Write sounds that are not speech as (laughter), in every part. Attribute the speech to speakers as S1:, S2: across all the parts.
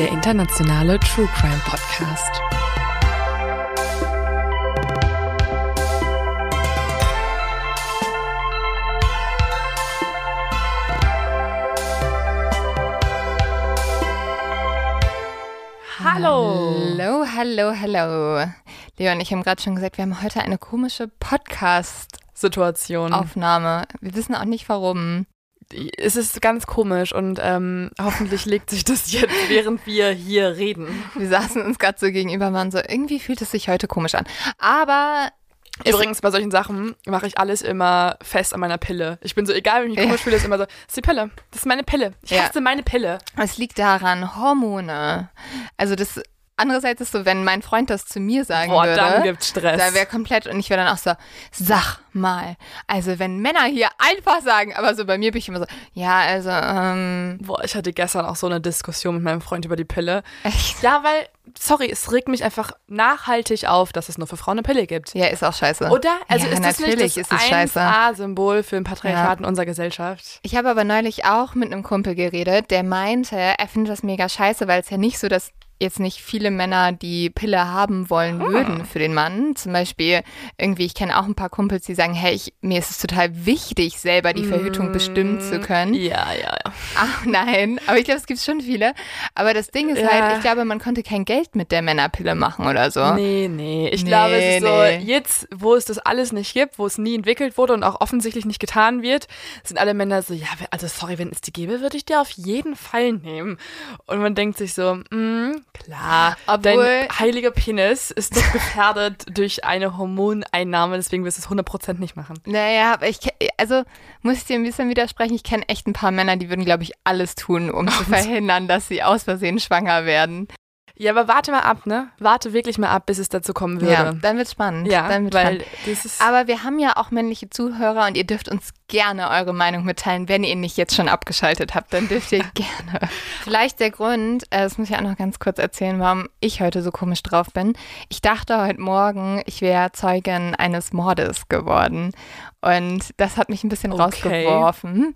S1: Der internationale True Crime Podcast. Hallo.
S2: Hallo, hallo, hallo. Leon ich haben gerade schon gesagt, wir haben heute eine komische Podcast-Aufnahme.
S1: Situation.
S2: Wir wissen auch nicht warum.
S1: Es ist ganz komisch und ähm, hoffentlich legt sich das jetzt, (laughs) während wir hier reden.
S2: Wir saßen uns gerade so gegenüber und waren so, irgendwie fühlt es sich heute komisch an. Aber
S1: Übrigens, bei solchen Sachen mache ich alles immer fest an meiner Pille. Ich bin so, egal, wenn ich mich komisch fühle, ist immer so, das ist die Pille. Das ist meine Pille. Ich
S2: Ja.
S1: hasse meine Pille.
S2: es liegt daran, Hormone. Also das andererseits ist so, wenn mein Freund das zu mir sagen
S1: Boah,
S2: würde,
S1: dann gibt's Stress.
S2: da wäre komplett und ich wäre dann auch so, sag mal. Also wenn Männer hier einfach sagen, aber so bei mir bin ich immer so, ja, also ähm,
S1: Boah, ich hatte gestern auch so eine Diskussion mit meinem Freund über die Pille.
S2: echt.
S1: Ja, weil, sorry, es regt mich einfach nachhaltig auf, dass es nur für Frauen eine Pille gibt.
S2: Ja, ist auch scheiße.
S1: Oder? Also
S2: ja,
S1: ist das
S2: natürlich
S1: nicht das
S2: ist es scheiße.
S1: 1A-Symbol für ein Patriarchat in unserer Gesellschaft?
S2: Ich habe aber neulich auch mit einem Kumpel geredet, der meinte, er findet das mega scheiße, weil es ja nicht so, dass jetzt nicht viele Männer die Pille haben wollen würden für den Mann. Zum Beispiel irgendwie, ich kenne auch ein paar Kumpels, die sagen, hey, ich, mir ist es total wichtig, selber die Verhütung bestimmen zu können.
S1: Ja, ja, ja.
S2: Ach nein, aber ich glaube, es gibt schon viele. Aber das Ding ist
S1: Ja.
S2: halt, ich glaube, man konnte kein Geld mit der Männerpille machen oder so.
S1: Nee, nee. Ich
S2: Nee,
S1: glaube, es ist
S2: nee.
S1: so, jetzt, wo es das alles nicht gibt, wo es nie entwickelt wurde und auch offensichtlich nicht getan wird, sind alle Männer so, ja, also sorry, wenn es die gäbe, würde ich dir auf jeden Fall nehmen. Und man denkt sich so, mm, klar,
S2: Obwohl-
S1: dein heiliger Penis ist doch gefährdet (laughs) durch eine Hormoneinnahme, deswegen wirst du es 100% nicht machen.
S2: Naja, aber ich, also muss ich dir ein bisschen widersprechen. Ich kenne echt ein paar Männer, die würden, glaube ich, alles tun, um (laughs) zu verhindern, dass sie aus Versehen schwanger werden.
S1: Ja, aber warte mal ab, ne? Warte wirklich mal ab, bis es dazu kommen würde.
S2: Ja, dann wird's spannend.
S1: Ja,
S2: dann wird's
S1: weil
S2: spannend.
S1: das ist.
S2: Aber wir haben ja auch männliche Zuhörer und ihr dürft uns gerne eure Meinung mitteilen. Wenn ihr nicht jetzt schon abgeschaltet habt, dann dürft ihr (laughs) gerne. Vielleicht der Grund, äh, das muss ich auch noch ganz kurz erzählen, warum ich heute so komisch drauf bin. Ich dachte heute Morgen, ich wäre Zeugin eines Mordes geworden. Und das hat mich ein bisschen
S1: Okay.
S2: rausgeworfen.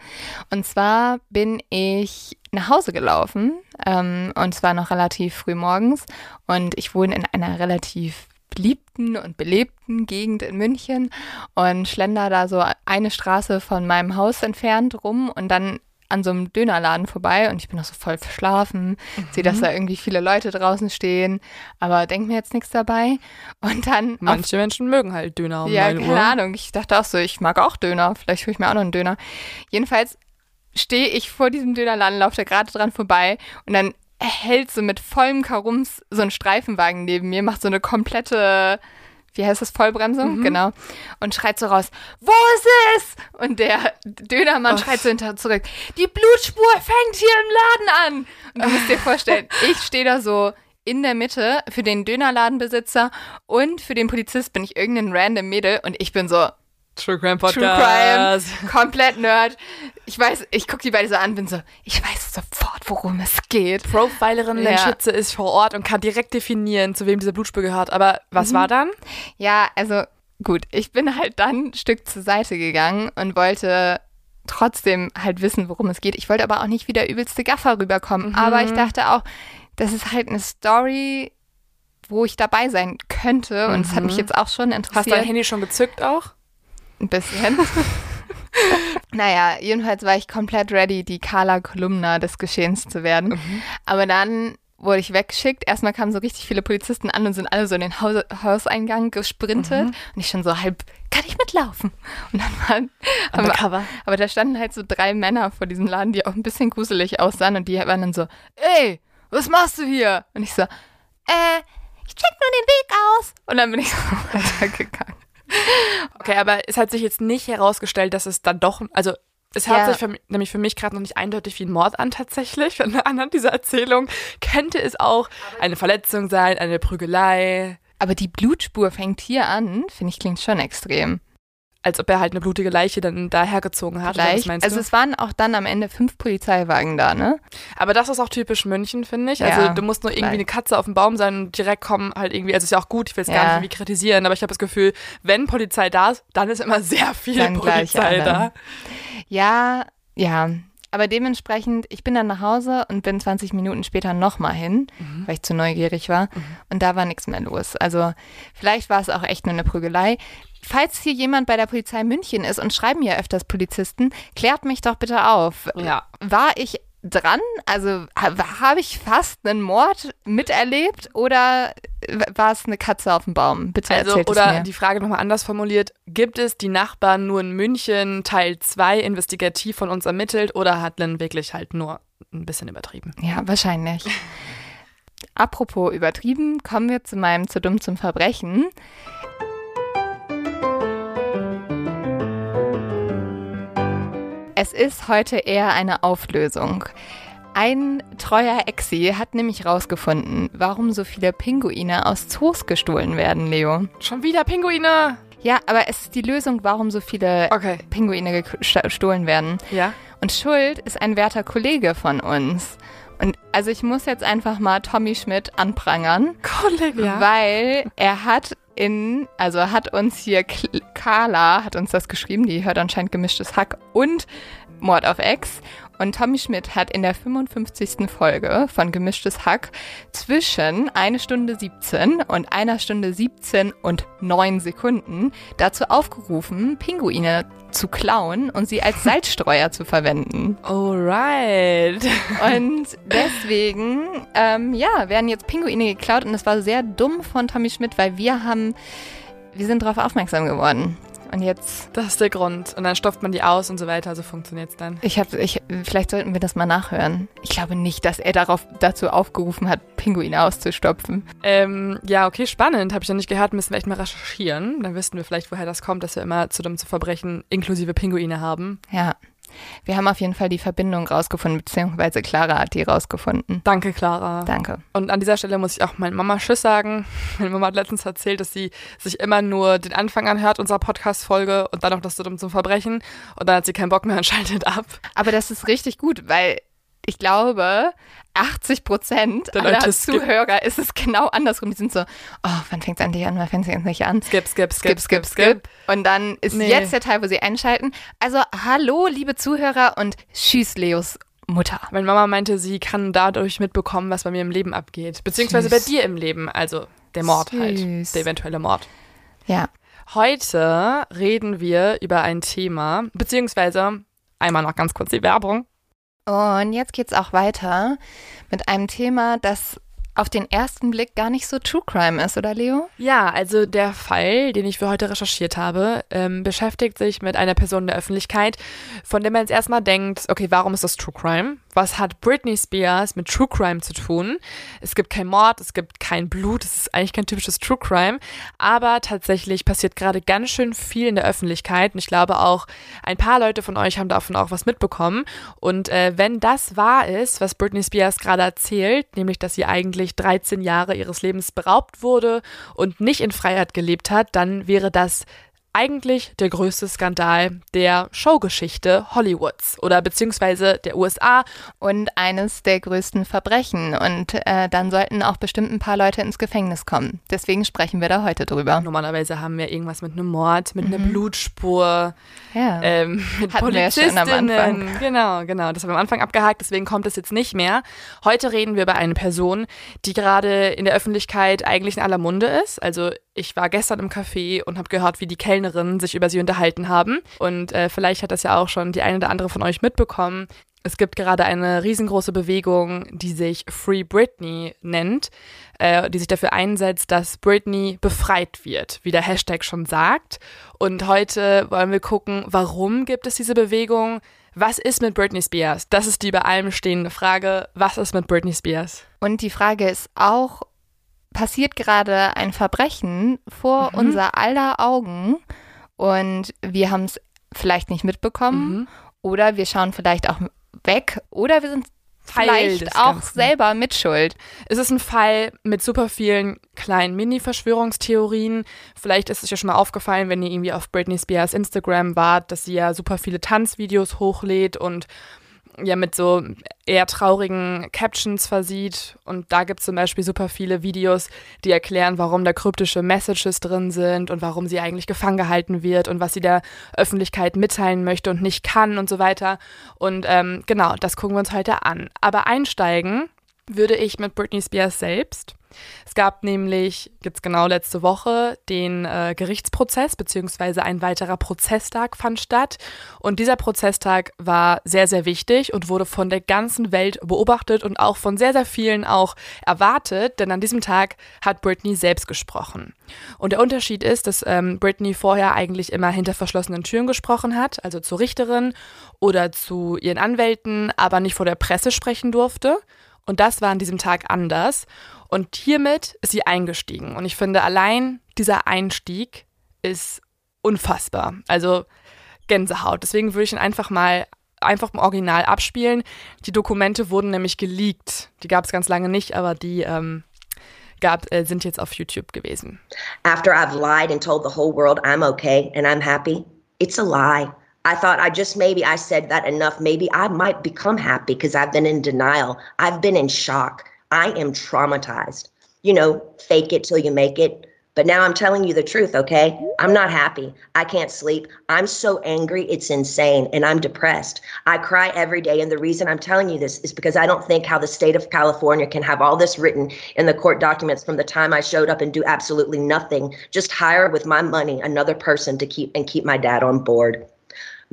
S2: Und zwar bin ich nach Hause gelaufen ähm, und zwar noch relativ früh morgens und ich wohne in einer relativ beliebten und belebten Gegend in München und schlender da so eine Straße von meinem Haus entfernt rum und dann an so einem Dönerladen vorbei und ich bin noch so voll verschlafen, sehe, dass da irgendwie viele Leute draußen stehen, aber denk mir jetzt nichts dabei und dann auf
S1: Manche Menschen mögen halt Döner um
S2: ja,
S1: 9
S2: keine
S1: Uhr.
S2: Ahnung. Ich dachte auch so, ich mag auch Döner. Vielleicht hole ich mir auch noch einen Döner. Jedenfalls stehe ich vor diesem Dönerladen, laufe da gerade dran vorbei und dann hält so mit vollem Karums so ein Streifenwagen neben mir, macht so eine komplette, wie heißt das, Vollbremsung? Genau. Und schreit so raus, wo ist es? Und der Dönermann
S1: Oh.
S2: schreit so hinterher zurück, die Blutspur fängt hier im Laden an. Und du musst dir vorstellen, (laughs) ich stehe da so in der Mitte für den Dönerladenbesitzer und für den Polizist bin ich irgendein random Mädel und ich bin so
S1: True Crime
S2: True
S1: Podcast.
S2: Crime, (laughs) komplett Nerd. Ich weiß, ich gucke die beide so an, bin so, ich weiß sofort, worum es geht.
S1: Profilerin
S2: Ja.
S1: Schütze ist vor Ort und kann direkt definieren, zu wem diese Blutspur gehört. Aber was
S2: Mhm.
S1: war dann?
S2: Ja, also gut, ich bin halt dann ein Stück zur Seite gegangen und wollte trotzdem halt wissen, worum es geht. Ich wollte aber auch nicht wie der übelste Gaffer rüberkommen.
S1: Mhm.
S2: Aber ich dachte auch, das ist halt eine Story, wo ich dabei sein könnte. Und es hat mich jetzt auch schon
S1: Mhm. Hast
S2: interessiert.
S1: dein Handy schon gezückt auch?
S2: Ein bisschen. (laughs) naja, jedenfalls war ich komplett ready, die Carla Kolumna des Geschehens zu werden.
S1: Mhm.
S2: Aber dann wurde ich weggeschickt. Erstmal kamen so richtig viele Polizisten an und sind alle so in den Haus Hauseingang gesprintet.
S1: Mhm.
S2: Und ich schon so halb, kann ich mitlaufen? Und dann waren, aber, aber da standen halt so drei Männer vor diesem Laden, die auch ein bisschen gruselig aussahen und die waren dann so, ey, was machst du hier? Und ich so, äh, ich check nur den Weg aus. Und dann bin ich (laughs) so weitergegangen.
S1: Okay, aber es hat sich jetzt nicht herausgestellt, dass es dann doch, also es hört
S2: Ja.
S1: sich für, mich- nämlich für mich gerade noch nicht eindeutig wie ein Mord an tatsächlich. (laughs) Anhand dieser Erzählung könnte es auch eine Verletzung sein, eine Prügelei,
S2: Aber die Blutspur fängt hier an, finde ich, klingt schon extrem.
S1: Als ob er halt eine blutige Leiche dann dahergezogen hat. oder was
S2: Vielleicht. Also es waren auch dann am Ende fünf Polizeiwagen da, ne?
S1: Aber das ist auch typisch München, finde ich.
S2: Ja,
S1: Also du musst nur irgendwie
S2: vielleicht.
S1: eine Katze auf dem Baum sein und direkt kommen halt irgendwie, also ist ja auch gut, ich will es gar
S2: Ja.
S1: nicht irgendwie kritisieren, aber ich habe das Gefühl, wenn Polizei da ist, dann ist immer sehr viel
S2: Dann
S1: Polizei da.
S2: Ja, ja. Aber dementsprechend, ich bin dann nach Hause und bin 20 Minuten später nochmal hin,
S1: Mhm.
S2: weil ich zu neugierig war. Und da war nichts mehr los. Also vielleicht war es auch echt nur eine Prügelei. Falls hier jemand bei der Polizei München ist und schreiben ja öfters Polizisten, klärt mich doch bitte auf.
S1: Ja.
S2: War ich dran? Also ha- habe ich fast einen Mord miterlebt oder war es eine Katze auf dem Baum? Bitte
S1: Also,
S2: erzählt es
S1: oder
S2: mir.
S1: die Frage nochmal anders formuliert, gibt es die Nachbarn nur in München Teil 2 investigativ von uns ermittelt oder hat Lynn wirklich halt nur ein bisschen übertrieben?
S2: Ja, wahrscheinlich. (laughs) Apropos übertrieben, kommen wir zu meinem zu dumm zum Verbrechen. Es ist heute eher eine Auflösung. Ein treuer Exi hat nämlich rausgefunden, warum so viele Pinguine aus Zoos gestohlen werden, Leo.
S1: Schon wieder Pinguine!
S2: Ja, aber es ist die Lösung, warum so viele
S1: Okay.
S2: Pinguine gest- gestohlen werden.
S1: Ja.
S2: Und Schuld ist ein werter Kollege von uns. Und also ich muss jetzt einfach mal Tommy Schmidt anprangern,
S1: Kollege.
S2: Weil er hat in, also hat uns hier Carla, hat uns das geschrieben, die hört anscheinend gemischtes Hack und Mord auf Ex. Und Tommy Schmidt hat in der 55. Folge von Gemischtes Hack zwischen 1 Stunde 17 und einer Stunde 17 und 9 Sekunden dazu aufgerufen, Pinguine zu klauen und sie als (laughs) Salzstreuer zu verwenden.
S1: Alright.
S2: Und deswegen, ähm, ja, werden jetzt Pinguine geklaut und es war sehr dumm von Tommy Schmidt, weil wir haben, wir sind darauf aufmerksam geworden. Und jetzt,
S1: Das ist der Grund. Und dann stopft man die aus und so weiter. So funktioniert's dann.
S2: ich habe, ich, vielleicht sollten wir das mal nachhören. Ich glaube nicht, dass er darauf, dazu aufgerufen hat, Pinguine auszustopfen.
S1: Ähm, ja, okay, spannend. Habe ich noch nicht gehört. Müssen wir echt mal recherchieren. Dann wissen wir vielleicht, woher das kommt, dass wir immer zu dumm zu verbrechen inklusive Pinguine haben.
S2: Ja. Wir haben auf jeden Fall die Verbindung rausgefunden, beziehungsweise Clara hat die rausgefunden.
S1: Danke, Clara.
S2: Danke.
S1: Und an dieser Stelle muss ich auch meiner Mama Tschüss sagen. (laughs) Meine Mama hat letztens erzählt, dass sie sich immer nur den Anfang anhört unserer Podcast-Folge und dann noch das dumm zum Verbrechen. Und dann hat sie keinen Bock mehr und (laughs) schaltet ab.
S2: Aber das ist richtig gut, weil ich glaube, 80 Prozent
S1: Der
S2: aller
S1: skip-
S2: Zuhörer ist es genau andersrum. Die sind so, oh, wann fängt es endlich an, wann fängt es endlich an?
S1: Skip, skip,
S2: Skip, skip, skip. Und dann ist
S1: Nee.
S2: jetzt der Teil, wo sie einschalten. Also, hallo, liebe Zuhörer und tschüss, Leos Mutter.
S1: Meine Mama meinte, sie kann dadurch mitbekommen, was bei mir im Leben abgeht. Beziehungsweise
S2: Süß.
S1: bei dir im Leben. Also der Mord halt.
S2: Süß.
S1: Der eventuelle Mord.
S2: Ja.
S1: Heute reden wir über ein Thema, beziehungsweise einmal noch ganz kurz die Werbung.
S2: Und jetzt geht's auch weiter mit einem Thema, das auf den ersten Blick gar nicht so True Crime ist, oder Leo?
S1: Ja, also der Fall, den ich für heute recherchiert habe, ähm, beschäftigt sich mit einer Person der Öffentlichkeit, von der man jetzt erstmal denkt, okay, warum ist das True Crime? Was hat Britney Spears mit True Crime zu tun? Es gibt kein Mord, es gibt kein Blut, es ist eigentlich kein typisches True Crime, aber tatsächlich passiert gerade ganz schön viel in der Öffentlichkeit und ich glaube auch, ein paar Leute von euch haben davon auch was mitbekommen und äh, wenn das wahr ist, was Britney Spears gerade erzählt, nämlich, dass sie eigentlich 13 Jahre ihres Lebens beraubt wurde und nicht in Freiheit gelebt hat, dann wäre das eigentlich der größte Skandal der Showgeschichte Hollywoods oder beziehungsweise der USA.
S2: Und eines der größten Verbrechen. Und äh, dann sollten auch bestimmt ein paar Leute ins Gefängnis kommen. Deswegen sprechen wir da heute drüber.
S1: Normalerweise haben wir irgendwas mit einem Mord, mit einer Blutspur,
S2: Ja.
S1: ähm, mit
S2: Hatten wir ja schon am
S1: Polizistinnen.
S2: Anfang.
S1: Genau, genau. Das haben wir am Anfang abgehakt, deswegen kommt es jetzt nicht mehr. Heute reden wir über eine Person, die gerade in der Öffentlichkeit eigentlich in aller Munde ist. Also ich war gestern im Café und habe gehört, wie die Kellnerinnen sich über sie unterhalten haben. Und äh, vielleicht hat das ja auch schon die eine oder andere von euch mitbekommen. Es gibt gerade eine riesengroße Bewegung, die sich Free Britney nennt, äh, die sich dafür einsetzt, dass Britney befreit wird, wie der Hashtag schon sagt. Und heute wollen wir gucken, warum gibt es diese Bewegung? Was ist mit Britney Spears? Das ist die über allem stehende Frage. Was ist mit Britney Spears?
S2: Und die Frage ist auch, passiert gerade ein Verbrechen vor mhm. unser aller Augen und wir haben es vielleicht nicht mitbekommen mhm. oder wir schauen vielleicht auch weg oder wir sind Teil vielleicht auch Ganzen. selber mitschuld.
S1: Es ist ein Fall mit super vielen kleinen Mini-Verschwörungstheorien. Vielleicht ist es ja schon mal aufgefallen, wenn ihr irgendwie auf Britney Spears Instagram wart, dass sie ja super viele Tanzvideos hochlädt und ja mit so eher traurigen Captions versieht. Und da gibt es zum Beispiel super viele Videos, die erklären, warum da kryptische Messages drin sind und warum sie eigentlich gefangen gehalten wird und was sie der Öffentlichkeit mitteilen möchte und nicht kann und so weiter. Und ähm, genau, das gucken wir uns heute an. Aber einsteigen würde ich mit Britney Spears selbst. Es gab nämlich jetzt genau letzte Woche den äh, Gerichtsprozess, beziehungsweise ein weiterer Prozesstag fand statt. Und dieser Prozesstag war sehr, sehr wichtig und wurde von der ganzen Welt beobachtet und auch von sehr, sehr vielen auch erwartet, denn an diesem Tag hat Britney selbst gesprochen. Und der Unterschied ist, dass ähm, Britney vorher eigentlich immer hinter verschlossenen Türen gesprochen hat, also zur Richterin oder zu ihren Anwälten, aber nicht vor der Presse sprechen durfte. Und das war an diesem Tag anders. Und hiermit ist sie eingestiegen. Und ich finde, allein dieser Einstieg ist unfassbar. Also Gänsehaut. Deswegen würde ich ihn einfach mal einfach im Original abspielen. Die Dokumente wurden nämlich geleakt. Die gab es ganz lange nicht, aber die ähm, gab, äh, sind jetzt auf YouTube gewesen.
S3: After I've lied and told the whole world I'm okay and I'm happy, it's a lie. I thought I just maybe I said that enough. Maybe I might become happy because I've been in denial. I've been in shock. I am traumatized. You know, fake it till you make it. But now I'm telling you the truth, okay? I'm not happy. I can't sleep. I'm so angry, it's insane, and I'm depressed. I cry every day. And the reason I'm telling you this is because I don't think how the state of California can have all this written in the court documents from the time I showed up and do absolutely nothing, just hire with my money another person to keep and keep my dad on board.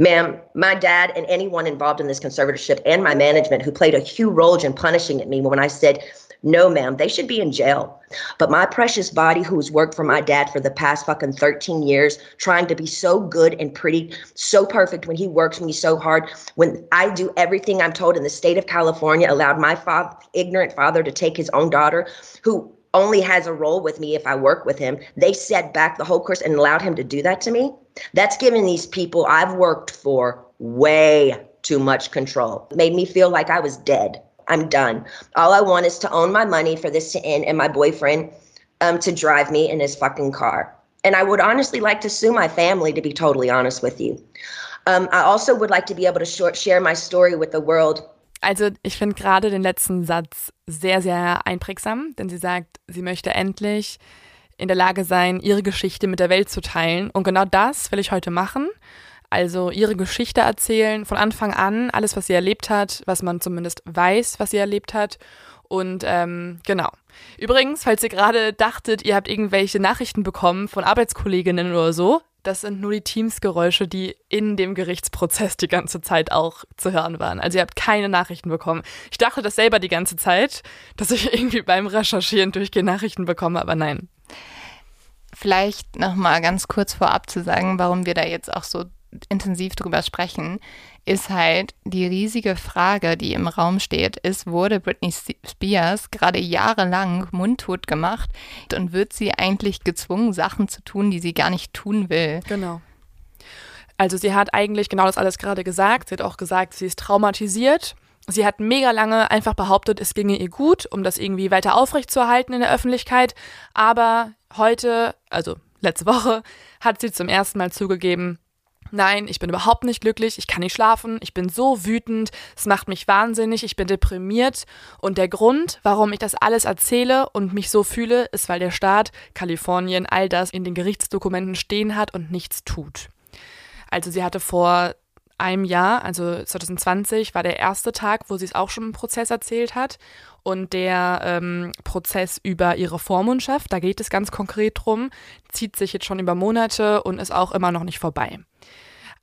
S3: Ma'am, my dad and anyone involved in this conservatorship and my management who played a huge role in punishing at me when I said, no, ma'am, they should be in jail. But my precious body, who's worked for my dad for the past fucking 13 years, trying to be so good and pretty, so perfect when he works me so hard, when I do everything I'm told in the state of California, allowed my father, ignorant father to take his own daughter, who only has a role with me if I work with him. They set back the whole course and allowed him to do that to me. That's given these people I've worked for way too much control. Made me feel like I was dead. I'm done. All I want is to own my money for this to end and my boyfriend um, to drive me in his fucking car. And I would honestly like to sue my family, to be totally honest with you. Um, I also would like to be able to short, share my story with the world
S1: Also ich finde gerade den letzten Satz sehr, sehr einprägsam, denn sie sagt, sie möchte endlich in der Lage sein, ihre Geschichte mit der Welt zu teilen. Und genau das will ich heute machen. Also ihre Geschichte erzählen, von Anfang an, alles, was sie erlebt hat, was man zumindest weiß, was sie erlebt hat. Und ähm, genau. Übrigens, falls ihr gerade dachtet, ihr habt irgendwelche Nachrichten bekommen von Arbeitskolleginnen oder so, das sind nur die Teamsgeräusche, die in dem Gerichtsprozess die ganze Zeit auch zu hören waren. Also ihr habt keine Nachrichten bekommen. Ich dachte das selber die ganze Zeit, dass ich (laughs) irgendwie beim Recherchieren durchgehend Nachrichten bekomme, aber nein.
S2: Vielleicht noch mal ganz kurz vorab zu sagen, warum wir da jetzt auch so intensiv drüber sprechen, ist halt die riesige Frage, die im Raum steht, ist, wurde Britney Spears gerade jahrelang mundtot gemacht und wird sie eigentlich gezwungen, Sachen zu tun, die sie gar nicht tun will?
S1: Genau. Also sie hat eigentlich genau das alles gerade gesagt. Sie hat auch gesagt, sie ist traumatisiert. Sie hat mega lange einfach behauptet, es ginge ihr gut, um das irgendwie weiter aufrechtzuerhalten in der Öffentlichkeit. Aber heute, also letzte Woche, hat sie zum ersten Mal zugegeben, Nein, ich bin überhaupt nicht glücklich, ich kann nicht schlafen, ich bin so wütend, es macht mich wahnsinnig, ich bin deprimiert und der Grund, warum ich das alles erzähle und mich so fühle, ist, weil der Staat Kalifornien all das in den Gerichtsdokumenten stehen hat und nichts tut. Also sie hatte vor einem Jahr, also 2020, war der erste Tag, wo sie es auch schon im Prozess erzählt hat. Und der ähm, Prozess über ihre Vormundschaft, da geht es ganz konkret drum, zieht sich jetzt schon über Monate und ist auch immer noch nicht vorbei.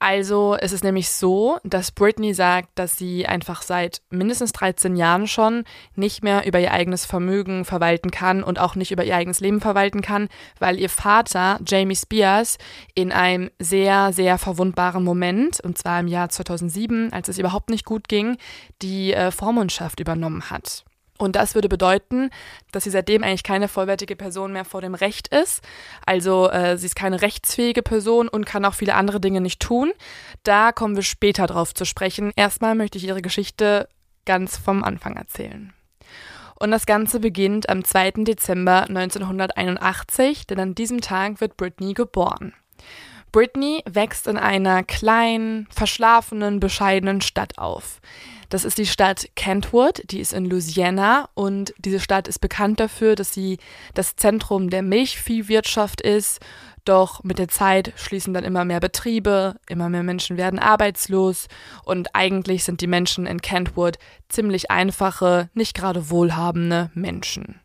S1: Also es ist nämlich so, dass Britney sagt, dass sie einfach seit mindestens 13 Jahren schon nicht mehr über ihr eigenes Vermögen verwalten kann und auch nicht über ihr eigenes Leben verwalten kann, weil ihr Vater, Jamie Spears, in einem sehr, sehr verwundbaren Moment, und zwar im Jahr 2007, als es überhaupt nicht gut ging, die äh, Vormundschaft übernommen hat. Und das würde bedeuten, dass sie seitdem eigentlich keine vollwertige Person mehr vor dem Recht ist. Also äh, sie ist keine rechtsfähige Person und kann auch viele andere Dinge nicht tun. Da kommen wir später drauf zu sprechen. Erstmal möchte ich ihre Geschichte ganz vom Anfang erzählen. Und das Ganze beginnt am 2. Dezember 1981, denn an diesem Tag wird Britney geboren. Britney wächst in einer kleinen, verschlafenen, bescheidenen Stadt auf. Das ist die Stadt Kentwood, die ist in Louisiana und diese Stadt ist bekannt dafür, dass sie das Zentrum der Milchviehwirtschaft ist. Doch mit der Zeit schließen dann immer mehr Betriebe, immer mehr Menschen werden arbeitslos und eigentlich sind die Menschen in Kentwood ziemlich einfache, nicht gerade wohlhabende Menschen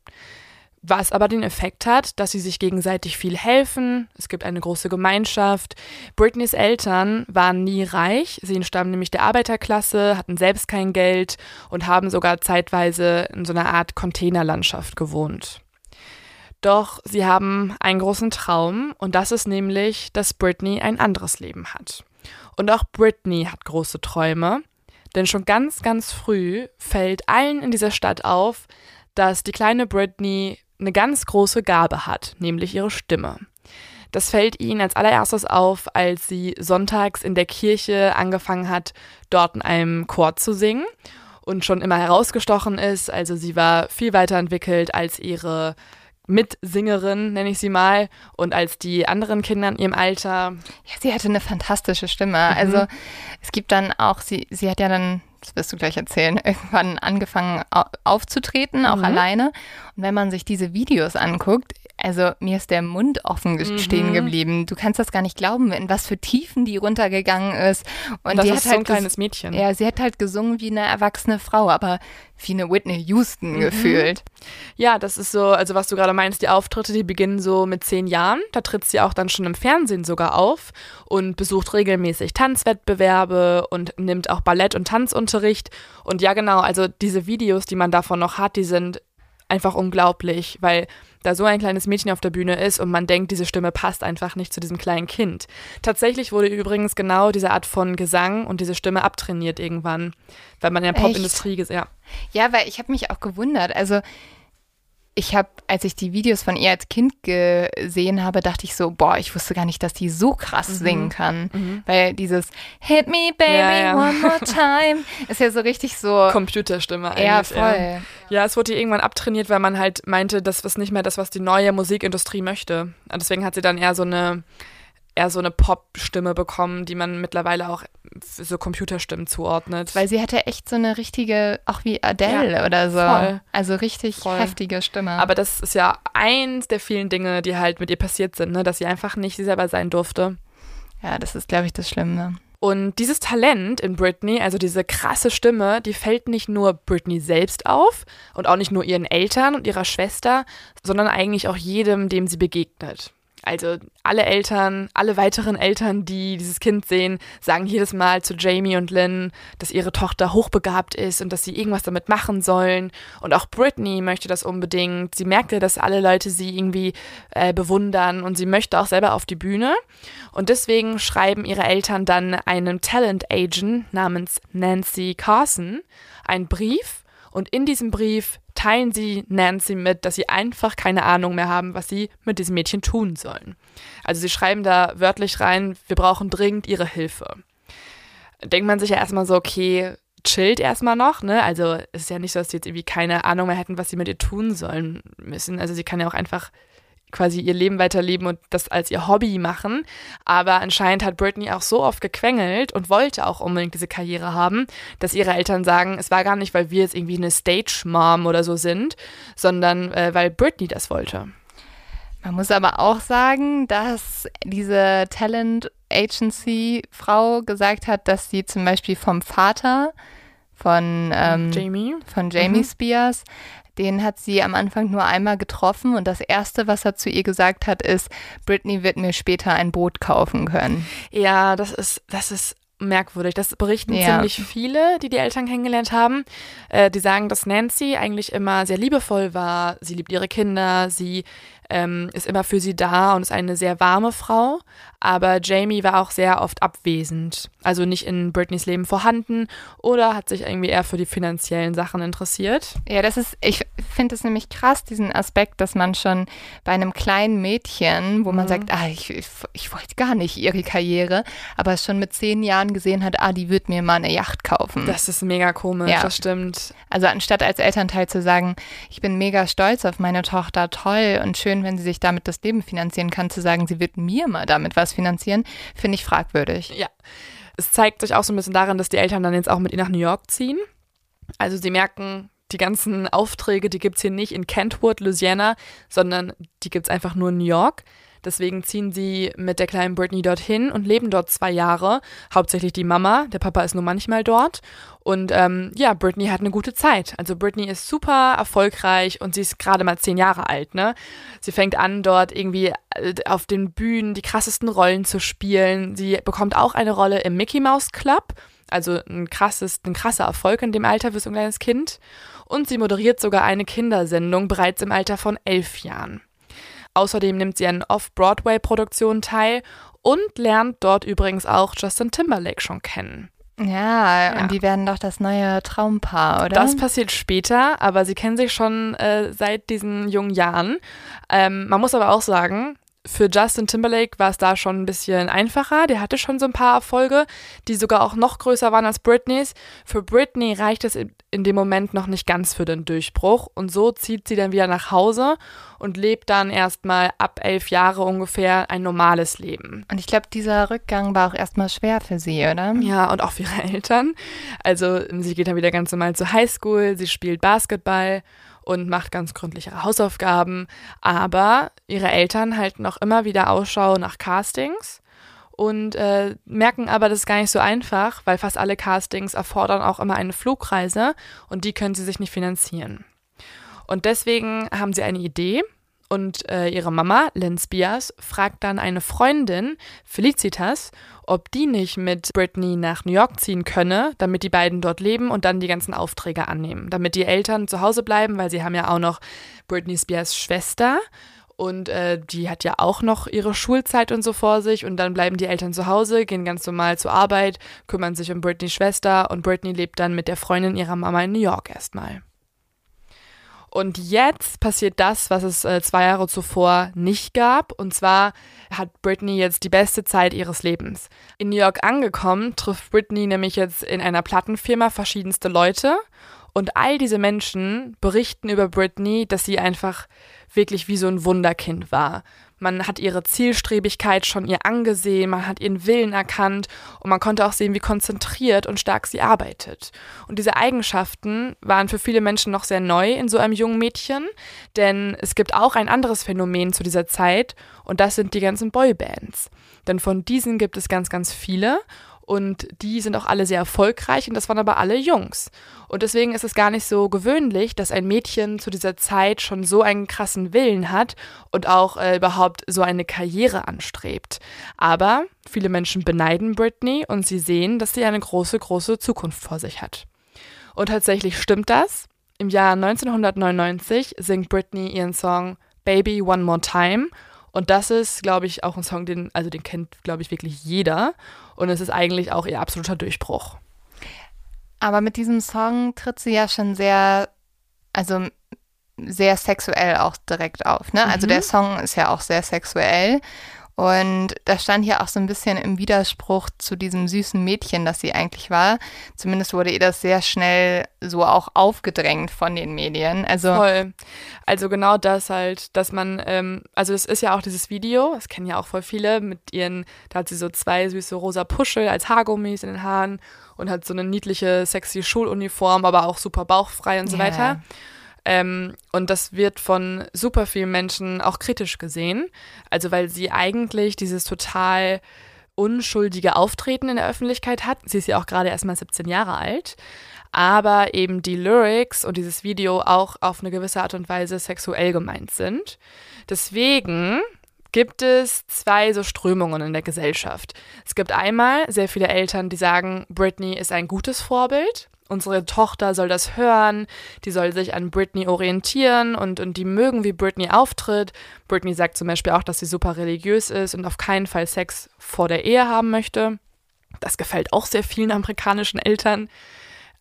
S1: was aber den Effekt hat, dass sie sich gegenseitig viel helfen. Es gibt eine große Gemeinschaft. Britneys Eltern waren nie reich. Sie entstammen nämlich der Arbeiterklasse, hatten selbst kein Geld und haben sogar zeitweise in so einer Art Containerlandschaft gewohnt. Doch sie haben einen großen Traum und das ist nämlich, dass Britney ein anderes Leben hat. Und auch Britney hat große Träume, denn schon ganz, ganz früh fällt allen in dieser Stadt auf, dass die kleine Britney eine ganz große Gabe hat, nämlich ihre Stimme. Das fällt ihnen als allererstes auf, als sie sonntags in der Kirche angefangen hat, dort in einem Chor zu singen und schon immer herausgestochen ist. Also sie war viel weiterentwickelt als ihre Mitsängerin, nenne ich sie mal, und als die anderen Kinder in ihrem Alter.
S2: Ja, sie hatte eine fantastische Stimme. Mhm. Also es gibt dann auch, sie, sie hat ja dann das wirst du gleich erzählen, (laughs) irgendwann angefangen aufzutreten, auch mhm. alleine. Und wenn man sich diese Videos anguckt, also mir ist der Mund offen mhm. stehen geblieben. Du kannst das gar nicht glauben, in was für Tiefen die runtergegangen ist.
S1: Und das die ist hat so halt ein kleines Mädchen.
S2: Ja, sie hat halt gesungen wie eine erwachsene Frau, aber wie eine Whitney Houston mhm. gefühlt.
S1: Ja, das ist so, also was du gerade meinst, die Auftritte, die beginnen so mit zehn Jahren. Da tritt sie auch dann schon im Fernsehen sogar auf und besucht regelmäßig Tanzwettbewerbe und nimmt auch Ballett- und Tanzunterricht. Und ja, genau, also diese Videos, die man davon noch hat, die sind einfach unglaublich, weil da so ein kleines Mädchen auf der Bühne ist und man denkt, diese Stimme passt einfach nicht zu diesem kleinen Kind. Tatsächlich wurde übrigens genau diese Art von Gesang und diese Stimme abtrainiert irgendwann, weil man in der Popindustrie gesehen
S2: ja. Ja, weil ich habe mich auch gewundert. Also ich habe, als ich die Videos von ihr als Kind gesehen habe, dachte ich so, boah, ich wusste gar nicht, dass die so krass mhm. singen kann. Mhm. Weil dieses Hit me, baby, ja, ja. one more (laughs) time ist ja so richtig so.
S1: Computerstimme eigentlich.
S2: Ja, voll. Ja.
S1: ja, es wurde ihr irgendwann abtrainiert, weil man halt meinte, das ist nicht mehr das, was die neue Musikindustrie möchte. Und deswegen hat sie dann eher so eine eher so eine Pop-Stimme bekommen, die man mittlerweile auch so Computerstimmen zuordnet.
S2: Weil sie hatte echt so eine richtige, auch wie Adele ja, oder so. Voll. Also richtig voll. heftige Stimme.
S1: Aber das ist ja eins der vielen Dinge, die halt mit ihr passiert sind, ne? dass sie einfach nicht sie selber sein durfte.
S2: Ja, das ist, glaube ich, das Schlimme.
S1: Und dieses Talent in Britney, also diese krasse Stimme, die fällt nicht nur Britney selbst auf und auch nicht nur ihren Eltern und ihrer Schwester, sondern eigentlich auch jedem, dem sie begegnet. Also alle Eltern, alle weiteren Eltern, die dieses Kind sehen, sagen jedes Mal zu Jamie und Lynn, dass ihre Tochter hochbegabt ist und dass sie irgendwas damit machen sollen. Und auch Britney möchte das unbedingt. Sie merkt ja, dass alle Leute sie irgendwie äh, bewundern und sie möchte auch selber auf die Bühne. Und deswegen schreiben ihre Eltern dann einem Talent Agent namens Nancy Carson einen Brief und in diesem Brief teilen sie Nancy mit, dass sie einfach keine Ahnung mehr haben, was sie mit diesem Mädchen tun sollen. Also sie schreiben da wörtlich rein, wir brauchen dringend ihre Hilfe. Denkt man sich ja erstmal so, okay, chillt erstmal noch, ne? Also es ist ja nicht so, dass sie jetzt irgendwie keine Ahnung mehr hätten, was sie mit ihr tun sollen müssen. Also sie kann ja auch einfach quasi ihr Leben weiterleben und das als ihr Hobby machen. Aber anscheinend hat Britney auch so oft gequengelt und wollte auch unbedingt diese Karriere haben, dass ihre Eltern sagen, es war gar nicht, weil wir jetzt irgendwie eine Stage-Mom oder so sind, sondern äh, weil Britney das wollte.
S2: Man muss aber auch sagen, dass diese Talent Agency-Frau gesagt hat, dass sie zum Beispiel vom Vater von ähm,
S1: Jamie.
S2: von Jamie
S1: Mhm.
S2: Spears. Den hat sie am Anfang nur einmal getroffen und das Erste, was er zu ihr gesagt hat, ist, Britney wird mir später ein Boot kaufen können.
S1: Ja, das ist, das ist merkwürdig. Das berichten
S2: Ja.
S1: ziemlich viele, die die Eltern kennengelernt haben. Äh, die sagen, dass Nancy eigentlich immer sehr liebevoll war. Sie liebt ihre Kinder, sie ähm, ist immer für sie da und ist eine sehr warme Frau. Aber Jamie war auch sehr oft abwesend. Also nicht in Britneys Leben vorhanden oder hat sich irgendwie eher für die finanziellen Sachen interessiert.
S2: Ja, das ist, ich finde es nämlich krass, diesen Aspekt, dass man schon bei einem kleinen Mädchen, wo man
S1: Mhm.
S2: sagt, ah, ich, ich, ich wollte gar nicht ihre Karriere, aber schon mit zehn Jahren gesehen hat, ah, die wird mir mal eine Yacht kaufen.
S1: Das ist mega komisch,
S2: Ja.
S1: das stimmt.
S2: Also anstatt als Elternteil zu sagen, ich bin mega stolz auf meine Tochter, toll und schön, wenn sie sich damit das Leben finanzieren kann, zu sagen, sie wird mir mal damit was finanzieren, finde ich fragwürdig.
S1: Ja. Es zeigt sich auch so ein bisschen daran, dass die Eltern dann jetzt auch mit ihr nach New York ziehen. Also sie merken, die ganzen Aufträge, die gibt es hier nicht in Kentwood, Louisiana, sondern die gibt es einfach nur in New York. Deswegen ziehen sie mit der kleinen Britney dorthin und leben dort zwei Jahre. Hauptsächlich die Mama, der Papa ist nur manchmal dort. Und ähm, ja, Britney hat eine gute Zeit. Also Britney ist super erfolgreich und sie ist gerade mal zehn Jahre alt, ne? Sie fängt an, dort irgendwie äh, auf den Bühnen die krassesten Rollen zu spielen. Sie bekommt auch eine Rolle im Mickey Mouse Club. Also ein, krasses, ein krasser Erfolg in dem Alter für so ein kleines Kind. Und sie moderiert sogar eine Kindersendung bereits im Alter von elf Jahren. Außerdem nimmt sie an Off-Broadway-Produktionen teil und lernt dort übrigens auch Justin Timberlake schon kennen.
S2: Ja,
S1: Ja.
S2: und die werden doch das neue Traumpaar, oder?
S1: Das passiert später, aber sie kennen sich schon äh, seit diesen jungen Jahren. Ähm, man muss aber auch sagen, für Justin Timberlake war es da schon ein bisschen einfacher. Der hatte schon so ein paar Erfolge, die sogar auch noch größer waren als Britneys. Für Britney reicht es in dem Moment noch nicht ganz für den Durchbruch. Und so zieht sie dann wieder nach Hause und lebt dann erstmal ab elf Jahre ungefähr ein normales Leben.
S2: und ich glaube, dieser Rückgang war auch erstmal schwer für sie, oder?
S1: Ja, und auch für ihre Eltern. Also sie geht dann wieder ganz normal zur Highschool, sie spielt Basketball und macht ganz gründlich ihre Hausaufgaben. Aber ihre Eltern halten auch immer wieder Ausschau nach Castings und äh, merken aber, das ist gar nicht so einfach, weil fast alle Castings erfordern auch immer eine Flugreise und die können sie sich nicht finanzieren. Und deswegen haben sie eine Idee und äh, ihre Mama, Lynn Spears, fragt dann eine Freundin, Felicitas, ob die nicht mit Britney nach New York ziehen könne, damit die beiden dort leben und dann die ganzen Aufträge annehmen. Damit die Eltern zu Hause bleiben, weil sie haben ja auch noch Britney Spears Schwester und äh, die hat ja auch noch ihre Schulzeit und so vor sich und dann bleiben die Eltern zu Hause, gehen ganz normal zur Arbeit, kümmern sich um Britneys Schwester und Britney lebt dann mit der Freundin ihrer Mama in New York erstmal. Und jetzt passiert das, was es äh, zwei Jahre zuvor nicht gab. Und zwar hat Britney jetzt die beste Zeit ihres Lebens. In New York angekommen, trifft Britney nämlich jetzt in einer Plattenfirma verschiedenste Leute. Und all diese Menschen berichten über Britney, dass sie einfach wirklich wie so ein Wunderkind war. Man hat ihre Zielstrebigkeit schon ihr angesehen, man hat ihren Willen erkannt und man konnte auch sehen, wie konzentriert und stark sie arbeitet. Und diese Eigenschaften waren für viele Menschen noch sehr neu in so einem jungen Mädchen, denn es gibt auch ein anderes Phänomen zu dieser Zeit und das sind die ganzen Boybands. Denn von diesen gibt es ganz, ganz viele und die sind auch alle sehr erfolgreich und das waren aber alle Jungs. Und deswegen ist es gar nicht so gewöhnlich, dass ein Mädchen zu dieser Zeit schon so einen krassen Willen hat und auch äh, überhaupt so eine Karriere anstrebt. Aber viele Menschen beneiden Britney und sie sehen, dass sie eine große, große Zukunft vor sich hat. Und tatsächlich stimmt das. Im Jahr 1999 singt Britney ihren Song Baby One More Time. Und das ist, glaube ich, auch ein Song, den, also den kennt, glaube ich, wirklich jeder. Und es ist eigentlich auch ihr absoluter Durchbruch.
S2: Aber mit diesem Song tritt sie ja schon sehr, also sehr sexuell auch direkt auf. Ne? Also
S1: Mhm.
S2: der Song ist ja auch sehr sexuell. Und das stand hier auch so ein bisschen im Widerspruch zu diesem süßen Mädchen, das sie eigentlich war. Zumindest wurde ihr das sehr schnell so auch aufgedrängt von den Medien. Also
S1: Voll. Also genau das halt, dass man, ähm, also es ist ja auch dieses Video, das kennen ja auch voll viele, mit ihren, da hat sie so zwei süße rosa Puschel als Haargummis in den Haaren und hat so eine niedliche, sexy Schuluniform, aber auch super bauchfrei und so
S2: Ja.
S1: weiter. Ähm, und das wird von super vielen Menschen auch kritisch gesehen. Also weil sie eigentlich dieses total unschuldige Auftreten in der Öffentlichkeit hat. Sie ist ja auch gerade erst mal 17 Jahre alt. Aber eben die Lyrics und dieses Video auch auf eine gewisse Art und Weise sexuell gemeint sind. Deswegen gibt es zwei so Strömungen in der Gesellschaft. Es gibt einmal sehr viele Eltern, die sagen, Britney ist ein gutes Vorbild. Unsere Tochter soll das hören, die soll sich an Britney orientieren und, und die mögen, wie Britney auftritt. Britney sagt zum Beispiel auch, dass sie super religiös ist und auf keinen Fall Sex vor der Ehe haben möchte. Das gefällt auch sehr vielen amerikanischen Eltern.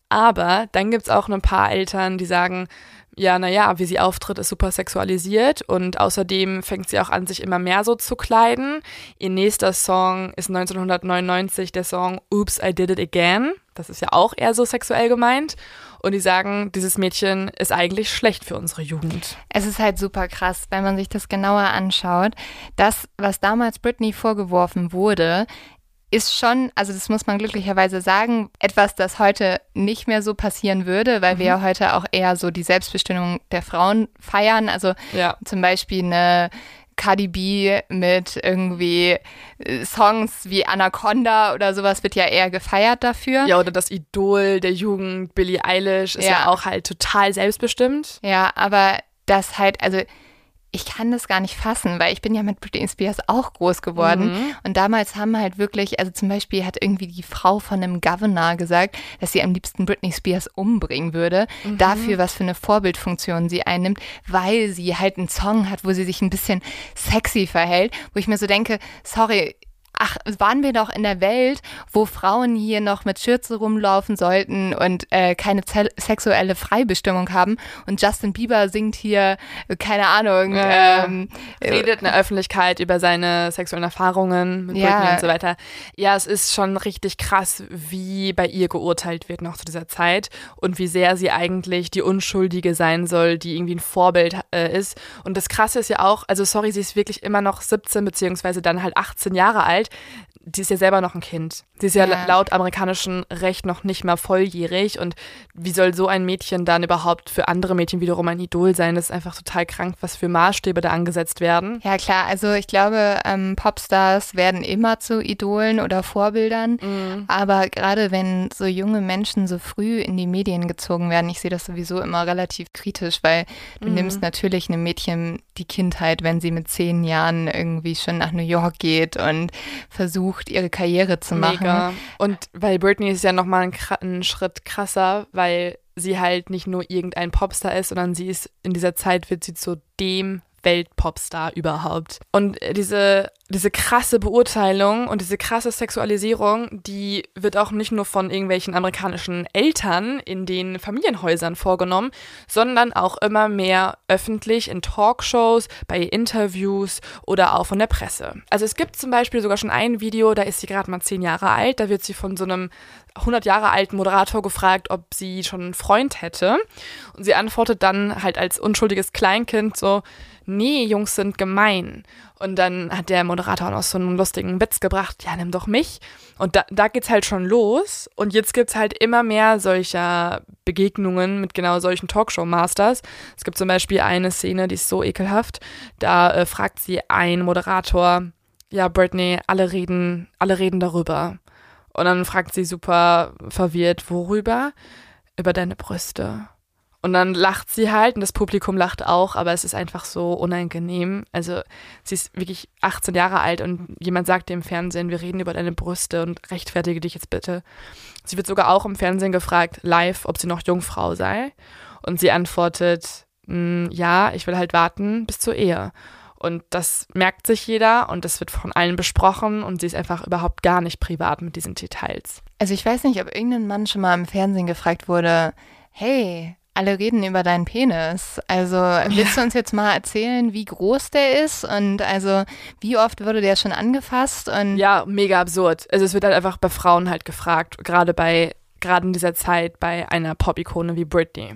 S1: Aber dann gibt es auch ein paar Eltern, die sagen, ja, naja, wie sie auftritt, ist super sexualisiert und außerdem fängt sie auch an, sich immer mehr so zu kleiden. Ihr nächster Song ist 1999 der Song Oops, I Did It Again. Das ist ja auch eher so sexuell gemeint. Und die sagen, dieses Mädchen ist eigentlich schlecht für unsere Jugend.
S2: Es ist halt super krass, wenn man sich das genauer anschaut. Das, was damals Britney vorgeworfen wurde, ist schon, also das muss man glücklicherweise sagen, etwas, das heute nicht mehr so passieren würde, weil mhm. wir ja heute auch eher so die Selbstbestimmung der Frauen feiern. Also ja. zum Beispiel eine Cardi B mit irgendwie äh, Songs wie Anaconda oder sowas wird ja eher gefeiert dafür.
S1: Ja, oder das Idol der Jugend, Billie Eilish, ist ja, ja auch halt total selbstbestimmt.
S2: Ja, aber das halt, also ich kann das gar nicht fassen, weil ich bin ja mit Britney Spears auch groß geworden. Mhm. Und damals haben halt wirklich, also zum Beispiel hat irgendwie die Frau von einem Governor gesagt, dass sie am liebsten Britney Spears umbringen würde, mhm. dafür, was für eine Vorbildfunktion sie einnimmt, weil sie halt einen Song hat, wo sie sich ein bisschen sexy verhält, wo ich mir so denke, sorry, ach, waren wir doch in der Welt, wo Frauen hier noch mit Schürze rumlaufen sollten und äh, keine sexuelle Freibestimmung haben. Und Justin Bieber singt hier, keine Ahnung,
S1: ja, ähm, äh, redet in der Öffentlichkeit über seine sexuellen Erfahrungen mit ja. und so weiter. Ja, es ist schon richtig krass, wie bei ihr geurteilt wird noch zu dieser Zeit und wie sehr sie eigentlich die Unschuldige sein soll, die irgendwie ein Vorbild äh, ist. Und das Krasse ist ja auch, also sorry, sie ist wirklich immer noch 17 beziehungsweise dann halt 18 Jahre alt alt, die ist ja selber noch ein Kind. Sie ist ja, ja, laut amerikanischem Recht noch nicht mal volljährig. Und wie soll so ein Mädchen dann überhaupt für andere Mädchen wiederum ein Idol sein? Das ist einfach total krank, was für Maßstäbe da angesetzt werden.
S2: Ja, klar. Also ich glaube, ähm, Popstars werden immer zu Idolen oder Vorbildern. Mhm. Aber gerade wenn so junge Menschen so früh in die Medien gezogen werden, ich sehe das sowieso immer relativ kritisch, weil du mhm. nimmst natürlich einem Mädchen die Kindheit, wenn sie mit zehn Jahren irgendwie schon nach New York geht und versucht, ihre Karriere zu machen. Mega.
S1: Und weil Britney ist ja nochmal ein, ein Schritt krasser, weil sie halt nicht nur irgendein Popstar ist, sondern sie ist in dieser Zeit wird sie zu dem Weltpopstar überhaupt. Und diese, diese krasse Beurteilung und diese krasse Sexualisierung, die wird auch nicht nur von irgendwelchen amerikanischen Eltern in den Familienhäusern vorgenommen, sondern auch immer mehr öffentlich in Talkshows, bei Interviews oder auch von der Presse. Also es gibt zum Beispiel sogar schon ein Video, da ist sie gerade mal zehn Jahre alt, da wird sie von so einem 100 Jahre alten Moderator gefragt, ob sie schon einen Freund hätte. Und sie antwortet dann halt als unschuldiges Kleinkind so, nee, Jungs sind gemein. Und dann hat der Moderator auch noch so einen lustigen Witz gebracht, ja, nimm doch mich. Und da, da geht's halt schon los. Und jetzt gibt's halt immer mehr solcher Begegnungen mit genau solchen Talkshow-Masters. Es gibt zum Beispiel eine Szene, die ist so ekelhaft. Da äh, fragt sie ein Moderator, ja, Britney, alle reden, alle reden darüber. Und dann fragt sie super verwirrt, worüber? Über deine Brüste. Und dann lacht sie halt und das Publikum lacht auch, aber es ist einfach so unangenehm. Also sie ist wirklich 18 Jahre alt und jemand sagt im Fernsehen, wir reden über deine Brüste und rechtfertige dich jetzt bitte. Sie wird sogar auch im Fernsehen gefragt, live, ob sie noch Jungfrau sei. Und sie antwortet, hm, ja, ich will halt warten bis zur Ehe. Und das merkt sich jeder und das wird von allen besprochen und sie ist einfach überhaupt gar nicht privat mit diesen Details.
S2: Also ich weiß nicht, ob irgendein Mann schon mal im Fernsehen gefragt wurde, hey, alle reden über deinen Penis. Also willst ja. du uns jetzt mal erzählen, wie groß der ist und also wie oft wurde der schon angefasst? Und
S1: ja, mega absurd. Also es wird halt einfach bei Frauen halt gefragt, gerade bei gerade in dieser Zeit bei einer Pop-Ikone wie Britney.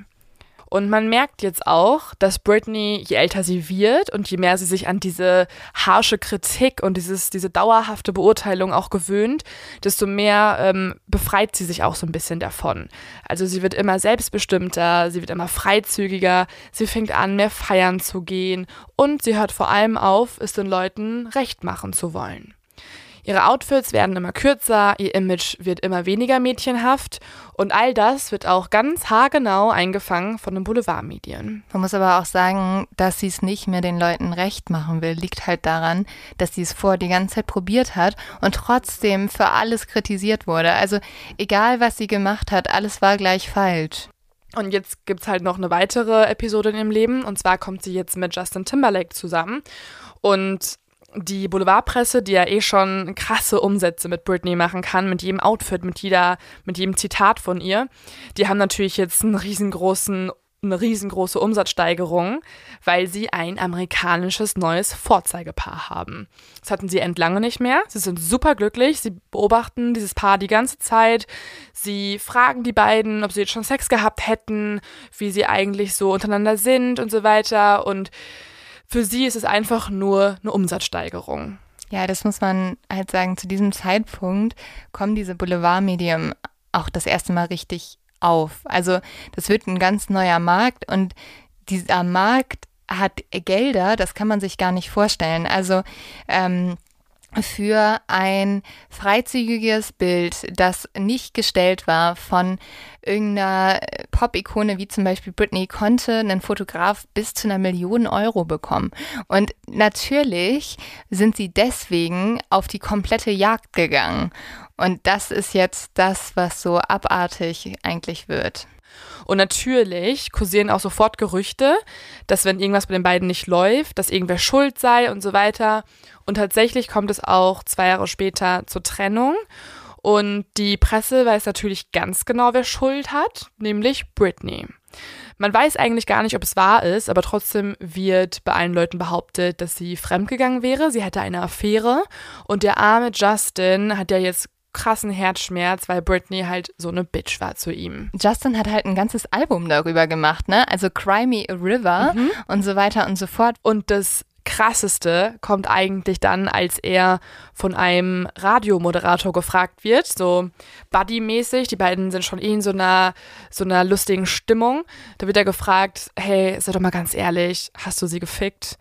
S1: Und man merkt jetzt auch, dass Britney, je älter sie wird und je mehr sie sich an diese harsche Kritik und dieses, diese dauerhafte Beurteilung auch gewöhnt, desto mehr ähm, befreit sie sich auch so ein bisschen davon. Also sie wird immer selbstbestimmter, sie wird immer freizügiger, sie fängt an, mehr feiern zu gehen und sie hört vor allem auf, es den Leuten recht machen zu wollen. Ihre Outfits werden immer kürzer, ihr Image wird immer weniger mädchenhaft und all das wird auch ganz haargenau eingefangen von den Boulevardmedien.
S2: Man muss aber auch sagen, dass sie es nicht mehr den Leuten recht machen will, liegt halt daran, dass sie es vor die ganze Zeit probiert hat und trotzdem für alles kritisiert wurde. Also egal, was sie gemacht hat, alles war gleich falsch.
S1: Und jetzt gibt es halt noch eine weitere Episode in ihrem Leben. Und zwar kommt sie jetzt mit Justin Timberlake zusammen. Und die Boulevardpresse, die ja eh schon krasse Umsätze mit Britney machen kann, mit jedem Outfit, mit jeder, mit jedem Zitat von ihr, die haben natürlich jetzt einen riesengroßen eine riesengroße Umsatzsteigerung, weil sie ein amerikanisches neues Vorzeigepaar haben. Das hatten sie entlange nicht mehr. Sie sind super glücklich. Sie beobachten dieses Paar die ganze Zeit. Sie fragen die beiden, ob sie jetzt schon Sex gehabt hätten, wie sie eigentlich so untereinander sind und so weiter. Und für sie ist es einfach nur eine Umsatzsteigerung.
S2: Ja, das muss man halt sagen. Zu diesem Zeitpunkt kommen diese Boulevardmedien auch das erste Mal richtig auf. Also das wird ein ganz neuer Markt und dieser Markt hat Gelder, das kann man sich gar nicht vorstellen. Also ähm, für ein freizügiges Bild, das nicht gestellt war von irgendeiner Pop-Ikone wie zum Beispiel Britney, konnte ein Fotograf bis zu einer Million Euro bekommen. Und natürlich sind sie deswegen auf die komplette Jagd gegangen. Und das ist jetzt das, was so abartig eigentlich wird.
S1: Und natürlich kursieren auch sofort Gerüchte, dass wenn irgendwas bei den beiden nicht läuft, dass irgendwer schuld sei und so weiter. Und tatsächlich kommt es auch zwei Jahre später zur Trennung. Und die Presse weiß natürlich ganz genau, wer Schuld hat, nämlich Britney. Man weiß eigentlich gar nicht, ob es wahr ist, aber trotzdem wird bei allen Leuten behauptet, dass sie fremdgegangen wäre. Sie hätte eine Affäre und der arme Justin hat ja jetzt krassen Herzschmerz, weil Britney halt so eine Bitch war zu ihm.
S2: Justin hat halt ein ganzes Album darüber gemacht, ne? Also Cry Me a River mhm. und so weiter und so fort.
S1: Und das krasseste kommt eigentlich dann, als er von einem Radiomoderator gefragt wird, so Buddy-mäßig. Die beiden sind schon eh in so einer, so einer lustigen Stimmung. Da wird er gefragt, hey, sei doch mal ganz ehrlich, hast du sie gefickt?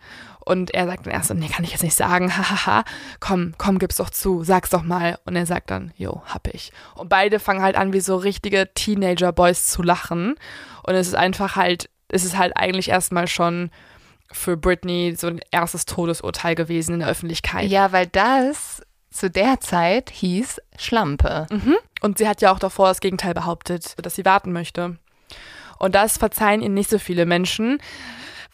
S1: Und er sagt dann erst, nee, kann ich jetzt nicht sagen, (laughs) hahaha, komm, komm, gib's doch zu, sag's doch mal. Und er sagt dann, jo, hab ich. Und beide fangen halt an, wie so richtige Teenager-Boys zu lachen. Und es ist einfach halt, es ist halt eigentlich erstmal schon für Britney so ein erstes Todesurteil gewesen in der Öffentlichkeit.
S2: Ja, weil das zu der Zeit hieß Schlampe.
S1: Mhm. Und sie hat ja auch davor das Gegenteil behauptet, dass sie warten möchte. Und das verzeihen ihnen nicht so viele Menschen.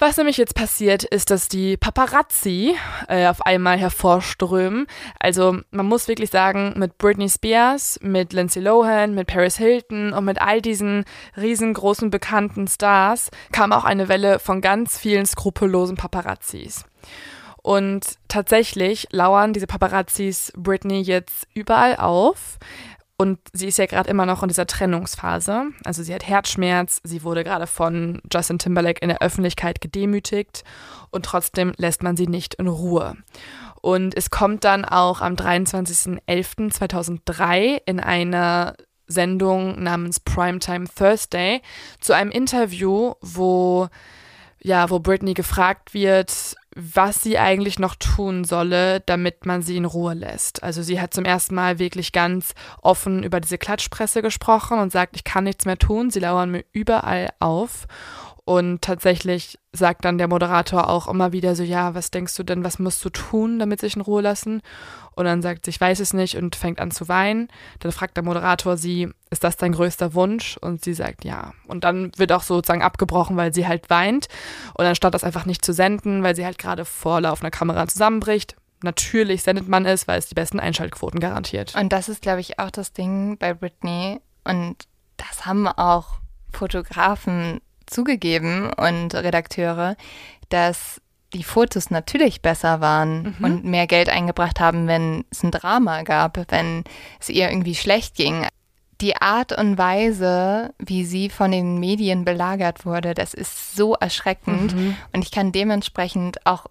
S1: Was nämlich jetzt passiert, ist, dass die Paparazzi äh, auf einmal hervorströmen. Also man muss wirklich sagen, mit Britney Spears, mit Lindsay Lohan, mit Paris Hilton und mit all diesen riesengroßen bekannten Stars kam auch eine Welle von ganz vielen skrupellosen Paparazzis. Und tatsächlich lauern diese Paparazzis Britney jetzt überall auf. Und sie ist ja gerade immer noch in dieser Trennungsphase. Also sie hat Herzschmerz, sie wurde gerade von Justin Timberlake in der Öffentlichkeit gedemütigt und trotzdem lässt man sie nicht in Ruhe. Und es kommt dann auch am 23.11.2003 in einer Sendung namens Primetime Thursday zu einem Interview, wo ja, wo Britney gefragt wird, was sie eigentlich noch tun solle, damit man sie in Ruhe lässt. Also sie hat zum ersten Mal wirklich ganz offen über diese Klatschpresse gesprochen und sagt, ich kann nichts mehr tun, sie lauern mir überall auf. Und tatsächlich sagt dann der Moderator auch immer wieder so, ja, was denkst du denn, was musst du tun, damit sie sich in Ruhe lassen? Und dann sagt sie, ich weiß es nicht und fängt an zu weinen. Dann fragt der Moderator sie, ist das dein größter Wunsch? Und sie sagt ja. Und dann wird auch sozusagen abgebrochen, weil sie halt weint. Und anstatt das einfach nicht zu senden, weil sie halt gerade vor laufender Kamera zusammenbricht, natürlich sendet man es, weil es die besten Einschaltquoten garantiert.
S2: Und das ist, glaube ich, auch das Ding bei Britney. Und das haben auch Fotografen zugegeben und Redakteure, dass die Fotos natürlich besser waren mhm. und mehr Geld eingebracht haben, wenn es ein Drama gab, wenn es ihr irgendwie schlecht ging. Die Art und Weise, wie sie von den Medien belagert wurde, das ist so erschreckend. Mhm. Und ich kann dementsprechend auch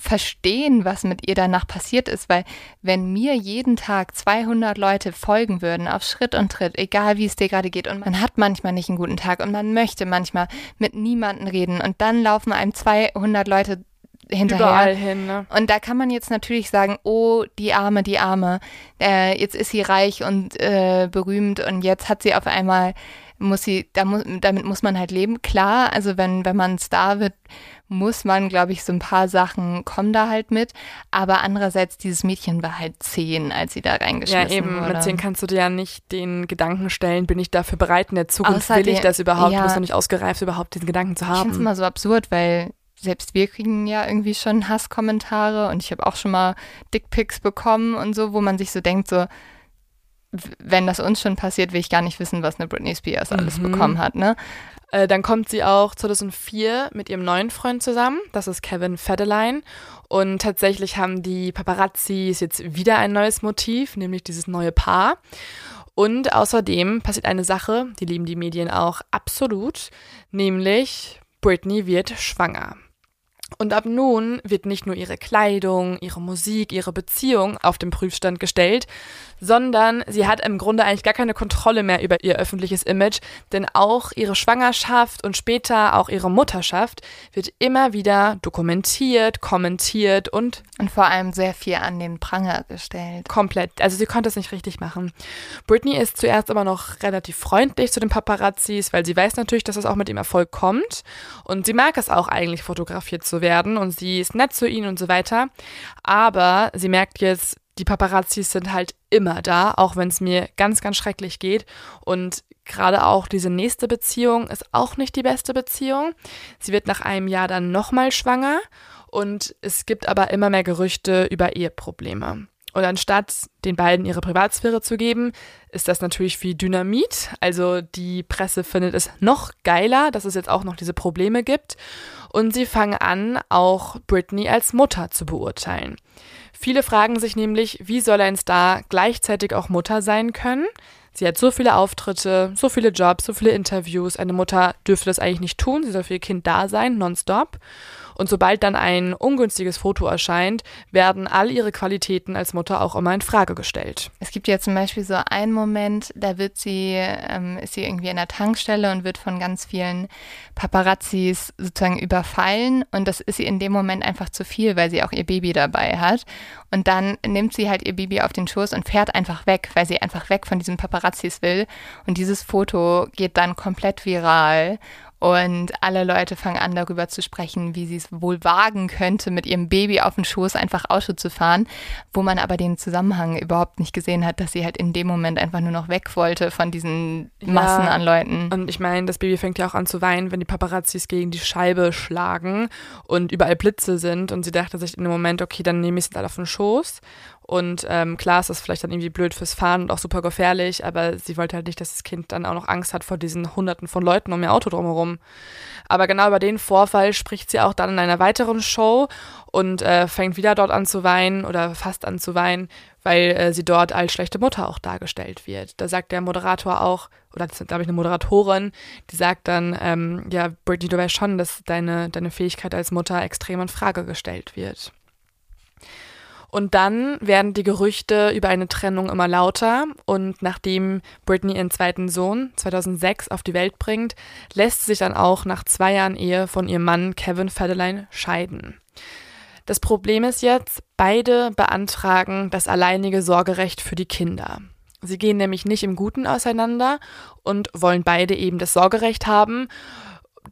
S2: verstehen, was mit ihr danach passiert ist, weil wenn mir jeden Tag 200 Leute folgen würden auf Schritt und Tritt, egal wie es dir gerade geht und man hat manchmal nicht einen guten Tag und man möchte manchmal mit niemandem reden und dann laufen einem 200 Leute hinterher.
S1: Überall hin, ne?
S2: Und da kann man jetzt natürlich sagen, oh, die Arme, die Arme, äh, jetzt ist sie reich und äh, berühmt und jetzt hat sie auf einmal, muss sie, da muss, damit muss man halt leben. Klar, also wenn, wenn man Star wird, muss man, glaube ich, so ein paar Sachen kommen da halt mit. Aber andererseits, dieses Mädchen war halt zehn, als sie da reingeschmissen
S1: Ja, eben,
S2: wurde.
S1: mit zehn kannst du dir ja nicht den Gedanken stellen, bin ich dafür bereit in der Zukunft,
S2: Außerdem-
S1: will ich das überhaupt,
S2: ja.
S1: du bist noch nicht ausgereift, überhaupt diesen Gedanken zu
S2: Ich finde es
S1: haben.
S2: immer so absurd, weil selbst wir kriegen ja irgendwie schon Hasskommentare und ich habe auch schon mal Dickpics bekommen und so, wo man sich so denkt, so, wenn das uns schon passiert, will ich gar nicht wissen, was eine Britney Spears alles
S1: Mhm.
S2: bekommen hat, ne?
S1: Äh, dann kommt sie auch 2004 mit ihrem neuen Freund zusammen, das ist Kevin Federline. Und tatsächlich haben die Paparazzis jetzt wieder ein neues Motiv, nämlich dieses neue Paar. Und außerdem passiert eine Sache, die lieben die Medien auch absolut, nämlich Britney wird schwanger. Und ab nun wird nicht nur ihre Kleidung, ihre Musik, ihre Beziehung auf den Prüfstand gestellt, sondern sie hat im Grunde eigentlich gar keine Kontrolle mehr über ihr öffentliches Image, denn auch ihre Schwangerschaft und später auch ihre Mutterschaft wird immer wieder dokumentiert, kommentiert und
S2: Und vor allem sehr viel an den Pranger gestellt.
S1: komplett, also sie konnte es nicht richtig machen. Britney ist zuerst aber noch relativ freundlich zu den Paparazzis, weil sie weiß natürlich, dass es auch mit dem Erfolg kommt und sie mag es auch eigentlich fotografiert zu werden und sie ist nett zu ihnen und so weiter, aber sie merkt jetzt, die Paparazzis sind halt immer da, auch wenn es mir ganz, ganz schrecklich geht und gerade auch diese nächste Beziehung ist auch nicht die beste Beziehung. Sie wird nach einem Jahr dann nochmal schwanger und es gibt aber immer mehr Gerüchte über Eheprobleme. Und anstatt den beiden ihre Privatsphäre zu geben, ist das natürlich wie Dynamit. Also die Presse findet es noch geiler, dass es jetzt auch noch diese Probleme gibt. Und sie fangen an, auch Britney als Mutter zu beurteilen. Viele fragen sich nämlich, wie soll ein Star gleichzeitig auch Mutter sein können? Sie hat so viele Auftritte, so viele Jobs, so viele Interviews. Eine Mutter dürfte das eigentlich nicht tun. Sie soll für ihr Kind da sein, nonstop. Und sobald dann ein ungünstiges Foto erscheint, werden all ihre Qualitäten als Mutter auch immer in Frage gestellt.
S2: Es gibt ja zum Beispiel so einen Moment, da wird sie, ähm, ist sie irgendwie in der Tankstelle und wird von ganz vielen Paparazzis sozusagen überfallen und das ist ihr in dem Moment einfach zu viel, weil sie auch ihr Baby dabei hat. Und dann nimmt sie halt ihr Baby auf den Schoß und fährt einfach weg, weil sie einfach weg von diesen Paparazzis will. Und dieses Foto geht dann komplett viral. Und alle Leute fangen an, darüber zu sprechen, wie sie es wohl wagen könnte, mit ihrem Baby auf den Schoß einfach Auto zu fahren, wo man aber den Zusammenhang überhaupt nicht gesehen hat, dass sie halt in dem Moment einfach nur noch weg wollte von diesen Massen
S1: Ja,
S2: an Leuten.
S1: Und ich meine, das Baby fängt ja auch an zu weinen, wenn die Paparazzis gegen die Scheibe schlagen und überall Blitze sind. Und sie dachte sich in dem Moment, okay, dann nehme ich es halt auf den Schoß. Und ähm, klar ist das vielleicht dann irgendwie blöd fürs Fahren und auch super gefährlich, aber sie wollte halt nicht, dass das Kind dann auch noch Angst hat vor diesen Hunderten von Leuten um ihr Auto drumherum. Aber genau über den Vorfall spricht sie auch dann in einer weiteren Show und äh, fängt wieder dort an zu weinen oder fast an zu weinen, weil äh, sie dort als schlechte Mutter auch dargestellt wird. Da sagt der Moderator auch, oder das ist, glaube ich, eine Moderatorin, die sagt dann, ähm, ja, Britney, du weißt schon, dass deine, deine Fähigkeit als Mutter extrem in Frage gestellt wird. Und dann werden die Gerüchte über eine Trennung immer lauter und nachdem Britney ihren zweiten Sohn 2006 auf die Welt bringt, lässt sie sich dann auch nach zwei Jahren Ehe von ihrem Mann Kevin Federline scheiden. Das Problem ist jetzt, beide beantragen das alleinige Sorgerecht für die Kinder. Sie gehen nämlich nicht im Guten auseinander und wollen beide eben das Sorgerecht haben.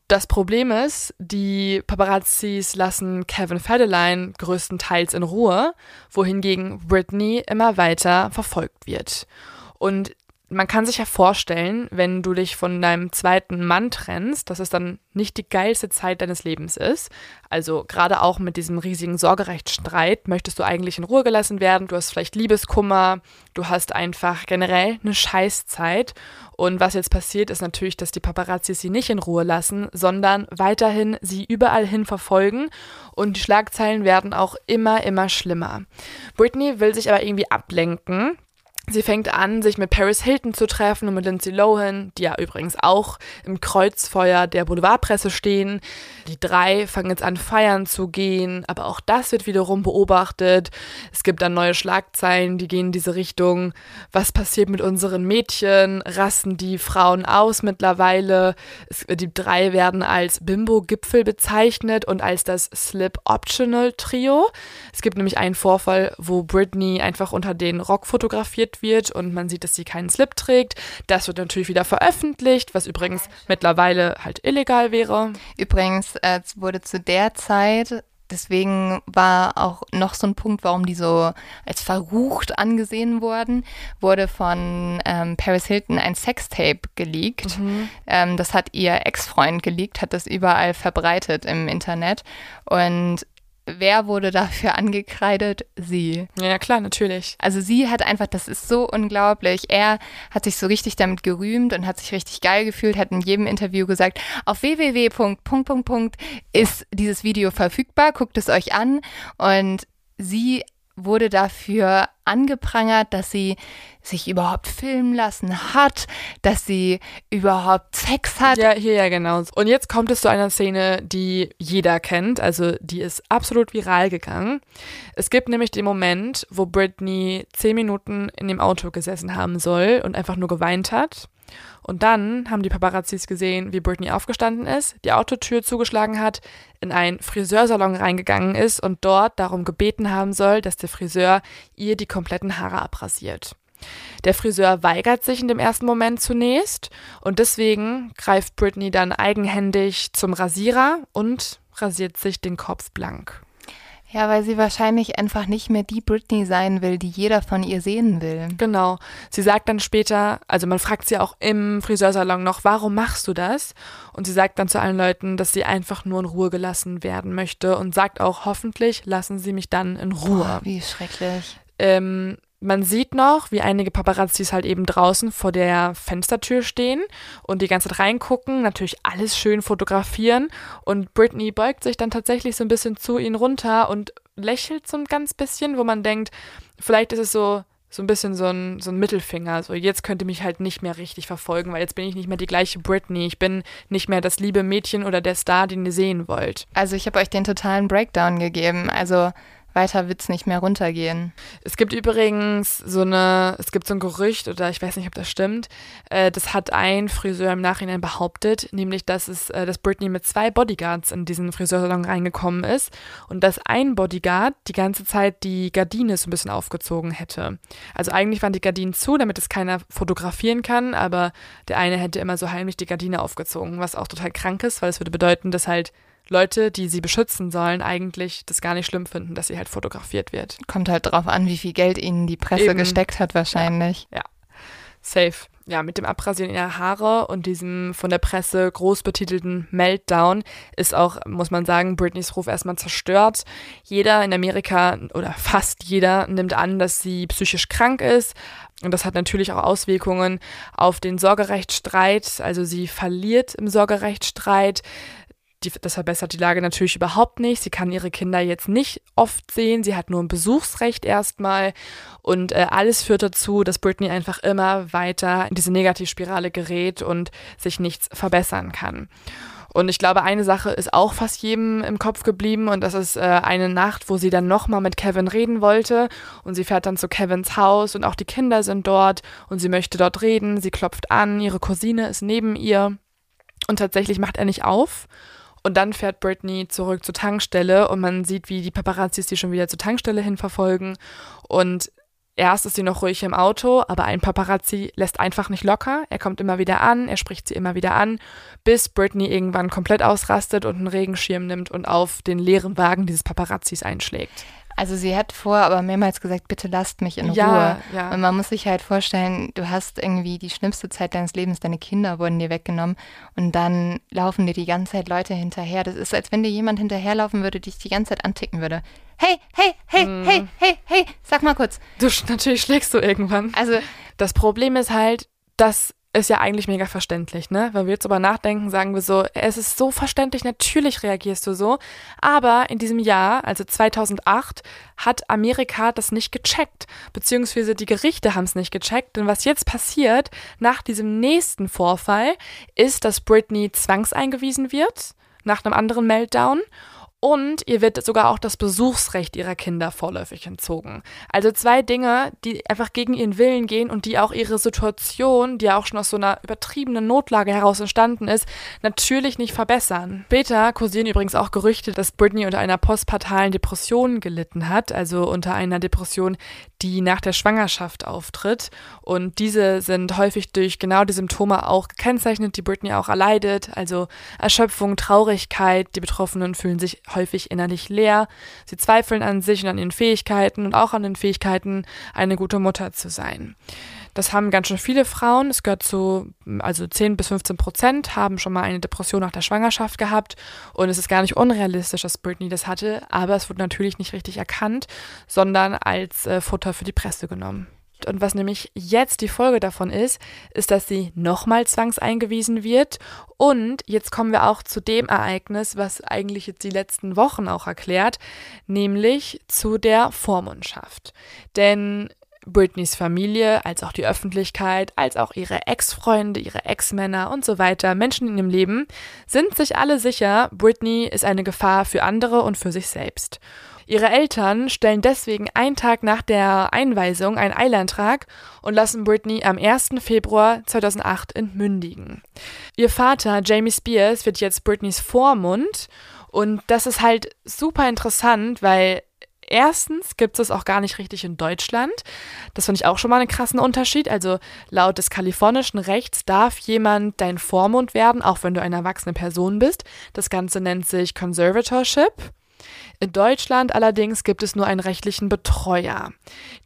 S1: Das Problem ist, die Paparazzis lassen Kevin Federline größtenteils in Ruhe, wohingegen Britney immer weiter verfolgt wird. Und man kann sich ja vorstellen, wenn du dich von deinem zweiten Mann trennst, dass es dann nicht die geilste Zeit deines Lebens ist. Also gerade auch mit diesem riesigen Sorgerechtsstreit möchtest du eigentlich in Ruhe gelassen werden. Du hast vielleicht Liebeskummer, du hast einfach generell eine Scheißzeit. Und was jetzt passiert, ist natürlich, dass die Paparazzis sie nicht in Ruhe lassen, sondern weiterhin sie überall hin verfolgen. Und die Schlagzeilen werden auch immer, immer schlimmer. Britney will sich aber irgendwie ablenken Sie fängt an, sich mit Paris Hilton zu treffen und mit Lindsay Lohan, die ja übrigens auch im Kreuzfeuer der Boulevardpresse stehen. Die drei fangen jetzt an, feiern zu gehen, aber auch das wird wiederum beobachtet. Es gibt dann neue Schlagzeilen, die gehen in diese Richtung. Was passiert mit unseren Mädchen? Rassen die Frauen aus mittlerweile? Es, die drei werden als Bimbo-Gipfel bezeichnet und als das Slip-Optional-Trio. Es gibt nämlich einen Vorfall, wo Britney einfach unter den Rock fotografiert wird und man sieht, dass sie keinen Slip trägt. Das wird natürlich wieder veröffentlicht, was übrigens mittlerweile halt illegal wäre.
S2: Übrigens äh, wurde zu der Zeit deswegen war auch noch so ein Punkt, warum die so als verrucht angesehen wurden, wurde von ähm, Paris Hilton ein Sextape geleakt. Mhm. Ähm, das hat ihr Ex-Freund geleakt, hat das überall verbreitet im Internet. Und wer wurde dafür angekreidet? Sie.
S1: Ja, klar, natürlich.
S2: Also sie hat einfach, das ist so unglaublich. Er hat sich so richtig damit gerühmt und hat sich richtig geil gefühlt, hat in jedem Interview gesagt, auf www. ist dieses Video verfügbar, guckt es euch an und sie wurde dafür angeprangert, dass sie sich überhaupt filmen lassen hat, dass sie überhaupt Sex hat.
S1: Ja, hier ja genau. Und jetzt kommt es zu einer Szene, die jeder kennt, also die ist absolut viral gegangen. Es gibt nämlich den Moment, wo Britney zehn Minuten in dem Auto gesessen haben soll und einfach nur geweint hat. Und dann haben die Paparazzis gesehen, wie Britney aufgestanden ist, die Autotür zugeschlagen hat, in einen Friseursalon reingegangen ist und dort darum gebeten haben soll, dass der Friseur ihr die kompletten Haare abrasiert. Der Friseur weigert sich in dem ersten Moment zunächst und deswegen greift Britney dann eigenhändig zum Rasierer und rasiert sich den Kopf blank.
S2: Ja, weil sie wahrscheinlich einfach nicht mehr die Britney sein will, die jeder von ihr sehen will.
S1: Genau. Sie sagt dann später, also man fragt sie auch im Friseursalon noch, warum machst du das? Und sie sagt dann zu allen Leuten, dass sie einfach nur in Ruhe gelassen werden möchte und sagt auch, hoffentlich lassen sie mich dann in Ruhe. Boah,
S2: wie schrecklich.
S1: Ähm, man sieht noch, wie einige Paparazzis halt eben draußen vor der Fenstertür stehen und die ganze Zeit reingucken, natürlich alles schön fotografieren und Britney beugt sich dann tatsächlich so ein bisschen zu ihnen runter und lächelt so ein ganz bisschen, wo man denkt, vielleicht ist es so so ein bisschen so ein, so ein Mittelfinger. So, jetzt könnte mich halt nicht mehr richtig verfolgen, weil jetzt bin ich nicht mehr die gleiche Britney. Ich bin nicht mehr das liebe Mädchen oder der Star, den ihr sehen wollt.
S2: Also ich habe euch den totalen Breakdown gegeben. Also weiter wird es nicht mehr runtergehen.
S1: Es gibt übrigens so eine, es gibt so ein Gerücht, oder ich weiß nicht, ob das stimmt, äh, das hat ein Friseur im Nachhinein behauptet, nämlich, dass es, äh, dass Britney mit zwei Bodyguards in diesen Friseursalon reingekommen ist und dass ein Bodyguard die ganze Zeit die Gardine so ein bisschen aufgezogen hätte. Also eigentlich waren die Gardinen zu, damit es keiner fotografieren kann, aber der eine hätte immer so heimlich die Gardine aufgezogen, was auch total krank ist, weil es würde bedeuten, dass halt Leute, die sie beschützen sollen, eigentlich das gar nicht schlimm finden, dass sie halt fotografiert wird.
S2: Kommt halt drauf an, wie viel Geld ihnen die Presse Eben. gesteckt hat, wahrscheinlich.
S1: Ja. ja. Safe. Ja, mit dem Abrasieren ihrer Haare und diesem von der Presse groß betitelten Meltdown ist auch, muss man sagen, Britneys Ruf erstmal zerstört. Jeder in Amerika oder fast jeder nimmt an, dass sie psychisch krank ist. Und das hat natürlich auch Auswirkungen auf den Sorgerechtsstreit. Also sie verliert im Sorgerechtsstreit. Die, das verbessert die Lage natürlich überhaupt nicht. Sie kann ihre Kinder jetzt nicht oft sehen. Sie hat nur ein Besuchsrecht erstmal. Und äh, alles führt dazu, dass Britney einfach immer weiter in diese Negativspirale gerät und sich nichts verbessern kann. Und ich glaube, eine Sache ist auch fast jedem im Kopf geblieben und das ist äh, eine Nacht, wo sie dann nochmal mit Kevin reden wollte und sie fährt dann zu Kevins Haus und auch die Kinder sind dort und sie möchte dort reden. Sie klopft an, ihre Cousine ist neben ihr und tatsächlich macht er nicht auf und dann fährt Britney zurück zur Tankstelle und man sieht, wie die Paparazzis die schon wieder zur Tankstelle hin verfolgen. Und erst ist sie noch ruhig im Auto, aber ein Paparazzi lässt einfach nicht locker. Er kommt immer wieder an, er spricht sie immer wieder an, bis Britney irgendwann komplett ausrastet und einen Regenschirm nimmt und auf den leeren Wagen dieses Paparazzis einschlägt.
S2: Also sie hat vor, aber mehrmals gesagt, bitte lasst mich in ja, Ruhe. Ja. Und man muss sich halt vorstellen, du hast irgendwie die schlimmste Zeit deines Lebens, deine Kinder wurden dir weggenommen und dann laufen dir die ganze Zeit Leute hinterher. Das ist, als wenn dir jemand hinterherlaufen würde, dich die ganze Zeit anticken würde. Hey, hey, hey, hm. hey, hey, hey, sag mal kurz.
S1: Du, natürlich schlägst du irgendwann. Also das Problem ist halt, dass ist ja eigentlich mega verständlich, ne? Wenn wir jetzt drüber nachdenken, sagen wir so, es ist so verständlich, natürlich reagierst du so. Aber in diesem Jahr, also 2008, hat Amerika das nicht gecheckt, beziehungsweise die Gerichte haben es nicht gecheckt. Denn was jetzt passiert nach diesem nächsten Vorfall, ist, dass Britney zwangseingewiesen wird nach einem anderen Meltdown und ihr wird sogar auch das Besuchsrecht ihrer Kinder vorläufig entzogen. Also zwei Dinge, die einfach gegen ihren Willen gehen und die auch ihre Situation, die ja auch schon aus so einer übertriebenen Notlage heraus entstanden ist, natürlich nicht verbessern. Später kursieren übrigens auch Gerüchte, dass Britney unter einer postpartalen Depression gelitten hat, also unter einer Depression, die nach der Schwangerschaft auftritt. Und diese sind häufig durch genau die Symptome auch gekennzeichnet, die Britney auch erleidet, also Erschöpfung, Traurigkeit. Die Betroffenen fühlen sich häufig innerlich leer. Sie zweifeln an sich und an ihren Fähigkeiten und auch an den Fähigkeiten, eine gute Mutter zu sein. Das haben ganz schön viele Frauen. Es gehört zu, also 10 bis 15 Prozent haben schon mal eine Depression nach der Schwangerschaft gehabt. Und es ist gar nicht unrealistisch, dass Britney das hatte. Aber es wurde natürlich nicht richtig erkannt, sondern als äh, Futter für die Presse genommen. Und was nämlich jetzt die Folge davon ist, ist, dass sie nochmal zwangseingewiesen wird. Und jetzt kommen wir auch zu dem Ereignis, was eigentlich jetzt die letzten Wochen auch erklärt, nämlich zu der Vormundschaft. Denn Britneys Familie, als auch die Öffentlichkeit, als auch ihre Ex-Freunde, ihre Ex-Männer und so weiter, Menschen in ihrem Leben, sind sich alle sicher, Britney ist eine Gefahr für andere und für sich selbst. Ihre Eltern stellen deswegen einen Tag nach der Einweisung einen Eilantrag und lassen Britney am 1. Februar 2008 entmündigen. Ihr Vater, Jamie Spears, wird jetzt Britneys Vormund und das ist halt super interessant, weil Erstens gibt es auch gar nicht richtig in Deutschland. Das finde ich auch schon mal einen krassen Unterschied. Also laut des kalifornischen Rechts darf jemand dein Vormund werden, auch wenn du eine erwachsene Person bist. Das Ganze nennt sich Conservatorship. In Deutschland allerdings gibt es nur einen rechtlichen Betreuer.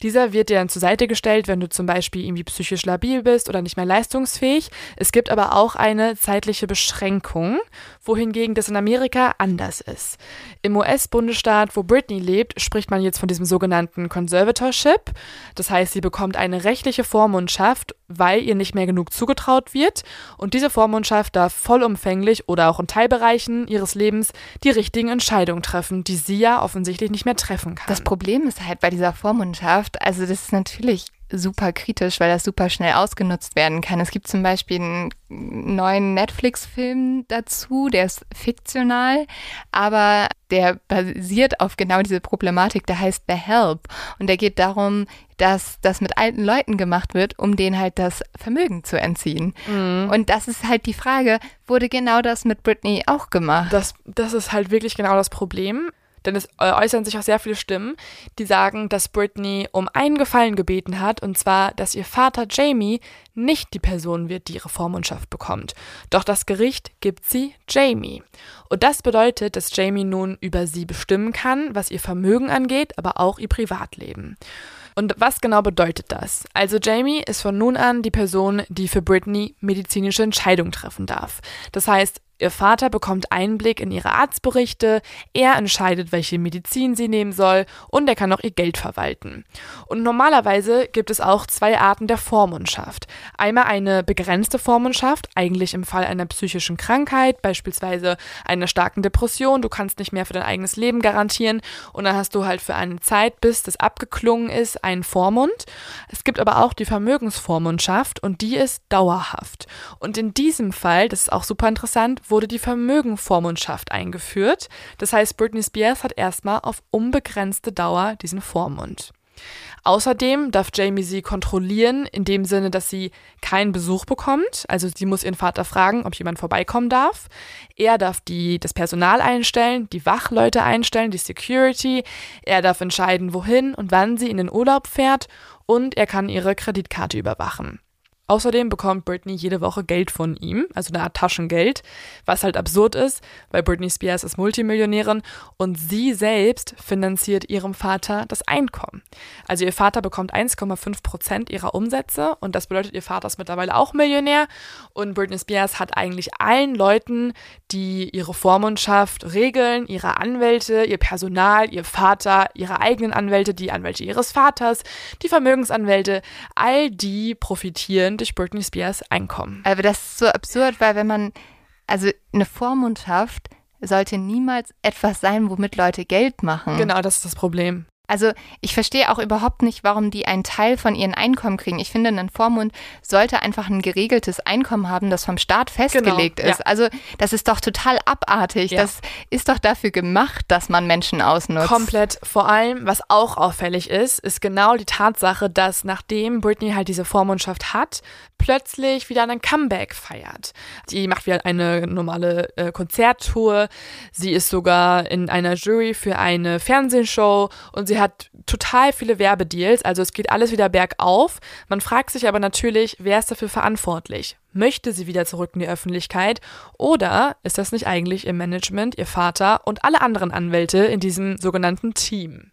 S1: Dieser wird dir dann zur Seite gestellt, wenn du zum Beispiel irgendwie psychisch labil bist oder nicht mehr leistungsfähig. Es gibt aber auch eine zeitliche Beschränkung, wohingegen das in Amerika anders ist. Im US-Bundesstaat, wo Britney lebt, spricht man jetzt von diesem sogenannten Conservatorship. Das heißt, sie bekommt eine rechtliche Vormundschaft, weil ihr nicht mehr genug zugetraut wird. Und diese Vormundschaft darf vollumfänglich oder auch in Teilbereichen ihres Lebens die richtigen Entscheidungen treffen, die sie ja offensichtlich nicht mehr treffen kann.
S2: Das Problem ist halt bei dieser Vormundschaft, also das ist natürlich super kritisch, weil das super schnell ausgenutzt werden kann. Es gibt zum Beispiel einen neuen Netflix-Film dazu, der ist fiktional, aber der basiert auf genau diese Problematik, der heißt The Help. Und der geht darum, dass das mit alten Leuten gemacht wird, um denen halt das Vermögen zu entziehen. Mhm. Und das ist halt die Frage, wurde genau das mit Britney auch gemacht?
S1: Das, das ist halt wirklich genau das Problem. Denn es äh, äußern sich auch sehr viele Stimmen, die sagen, dass Britney um einen Gefallen gebeten hat, und zwar, dass ihr Vater Jamie nicht die Person wird, die ihre Vormundschaft bekommt. Doch das Gericht gibt sie Jamie. Und das bedeutet, dass Jamie nun über sie bestimmen kann, was ihr Vermögen angeht, aber auch ihr Privatleben. Und was genau bedeutet das? Also Jamie ist von nun an die Person, die für Britney medizinische Entscheidungen treffen darf. Das heißt, Ihr Vater bekommt Einblick in ihre Arztberichte, er entscheidet, welche Medizin sie nehmen soll und er kann auch ihr Geld verwalten. Und normalerweise gibt es auch zwei Arten der Vormundschaft. Einmal eine begrenzte Vormundschaft, eigentlich im Fall einer psychischen Krankheit, beispielsweise einer starken Depression, du kannst nicht mehr für dein eigenes Leben garantieren und dann hast du halt für eine Zeit, bis das abgeklungen ist, einen Vormund. Es gibt aber auch die Vermögensvormundschaft und die ist dauerhaft. Und in diesem Fall, das ist auch super interessant, wurde die Vermögenvormundschaft eingeführt. Das heißt, Britney Spears hat erstmal auf unbegrenzte Dauer diesen Vormund. Außerdem darf Jamie sie kontrollieren, in dem Sinne, dass sie keinen Besuch bekommt. Also sie muss ihren Vater fragen, ob jemand vorbeikommen darf. Er darf die, das Personal einstellen, die Wachleute einstellen, die Security. Er darf entscheiden, wohin und wann sie in den Urlaub fährt. Und er kann ihre Kreditkarte überwachen. Außerdem bekommt Britney jede Woche Geld von ihm, also eine Art Taschengeld, was halt absurd ist, weil Britney Spears ist Multimillionärin und sie selbst finanziert ihrem Vater das Einkommen. Also ihr Vater bekommt 1,5 Prozent ihrer Umsätze und das bedeutet, ihr Vater ist mittlerweile auch Millionär und Britney Spears hat eigentlich allen Leuten, die ihre Vormundschaft regeln, ihre Anwälte, ihr Personal, ihr Vater, ihre eigenen Anwälte, die Anwälte ihres Vaters, die Vermögensanwälte, all die profitieren durch Britney Spears Einkommen.
S2: Aber das ist so absurd, weil wenn man, also eine Vormundschaft sollte niemals etwas sein, womit Leute Geld machen.
S1: Genau, das ist das Problem.
S2: Also ich verstehe auch überhaupt nicht, warum die einen Teil von ihren Einkommen kriegen. Ich finde, ein Vormund sollte einfach ein geregeltes Einkommen haben, das vom Staat festgelegt
S1: Genau,
S2: ist. Also das ist doch total abartig.
S1: Ja.
S2: Das ist doch dafür gemacht, dass man Menschen ausnutzt.
S1: Komplett. Vor allem, was auch auffällig ist, ist genau die Tatsache, dass nachdem Britney halt diese Vormundschaft hat, plötzlich wieder einen Comeback feiert. Sie macht wieder eine normale äh, Konzerttour. Sie ist sogar in einer Jury für eine Fernsehshow und sie hat total viele Werbedeals. Also es geht alles wieder bergauf. Man fragt sich aber natürlich, wer ist dafür verantwortlich? Möchte sie wieder zurück in die Öffentlichkeit oder ist das nicht eigentlich ihr Management, ihr Vater und alle anderen Anwälte in diesem sogenannten Team?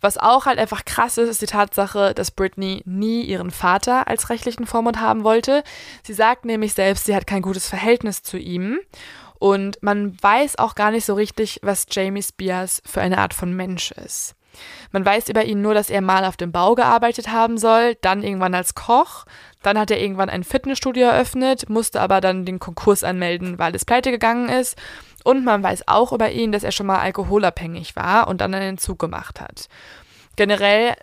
S1: Was auch halt einfach krass ist, ist die Tatsache, dass Britney nie ihren Vater als rechtlichen Vormund haben wollte. Sie sagt nämlich selbst, sie hat kein gutes Verhältnis zu ihm. Und man weiß auch gar nicht so richtig, was Jamie Spears für eine Art von Mensch ist. Man weiß über ihn nur, dass er mal auf dem Bau gearbeitet haben soll, dann irgendwann als Koch, dann hat er irgendwann ein Fitnessstudio eröffnet, musste aber dann den Konkurs anmelden, weil es pleite gegangen ist. Und man weiß auch über ihn, dass er schon mal alkoholabhängig war und dann einen Entzug gemacht hat. Generell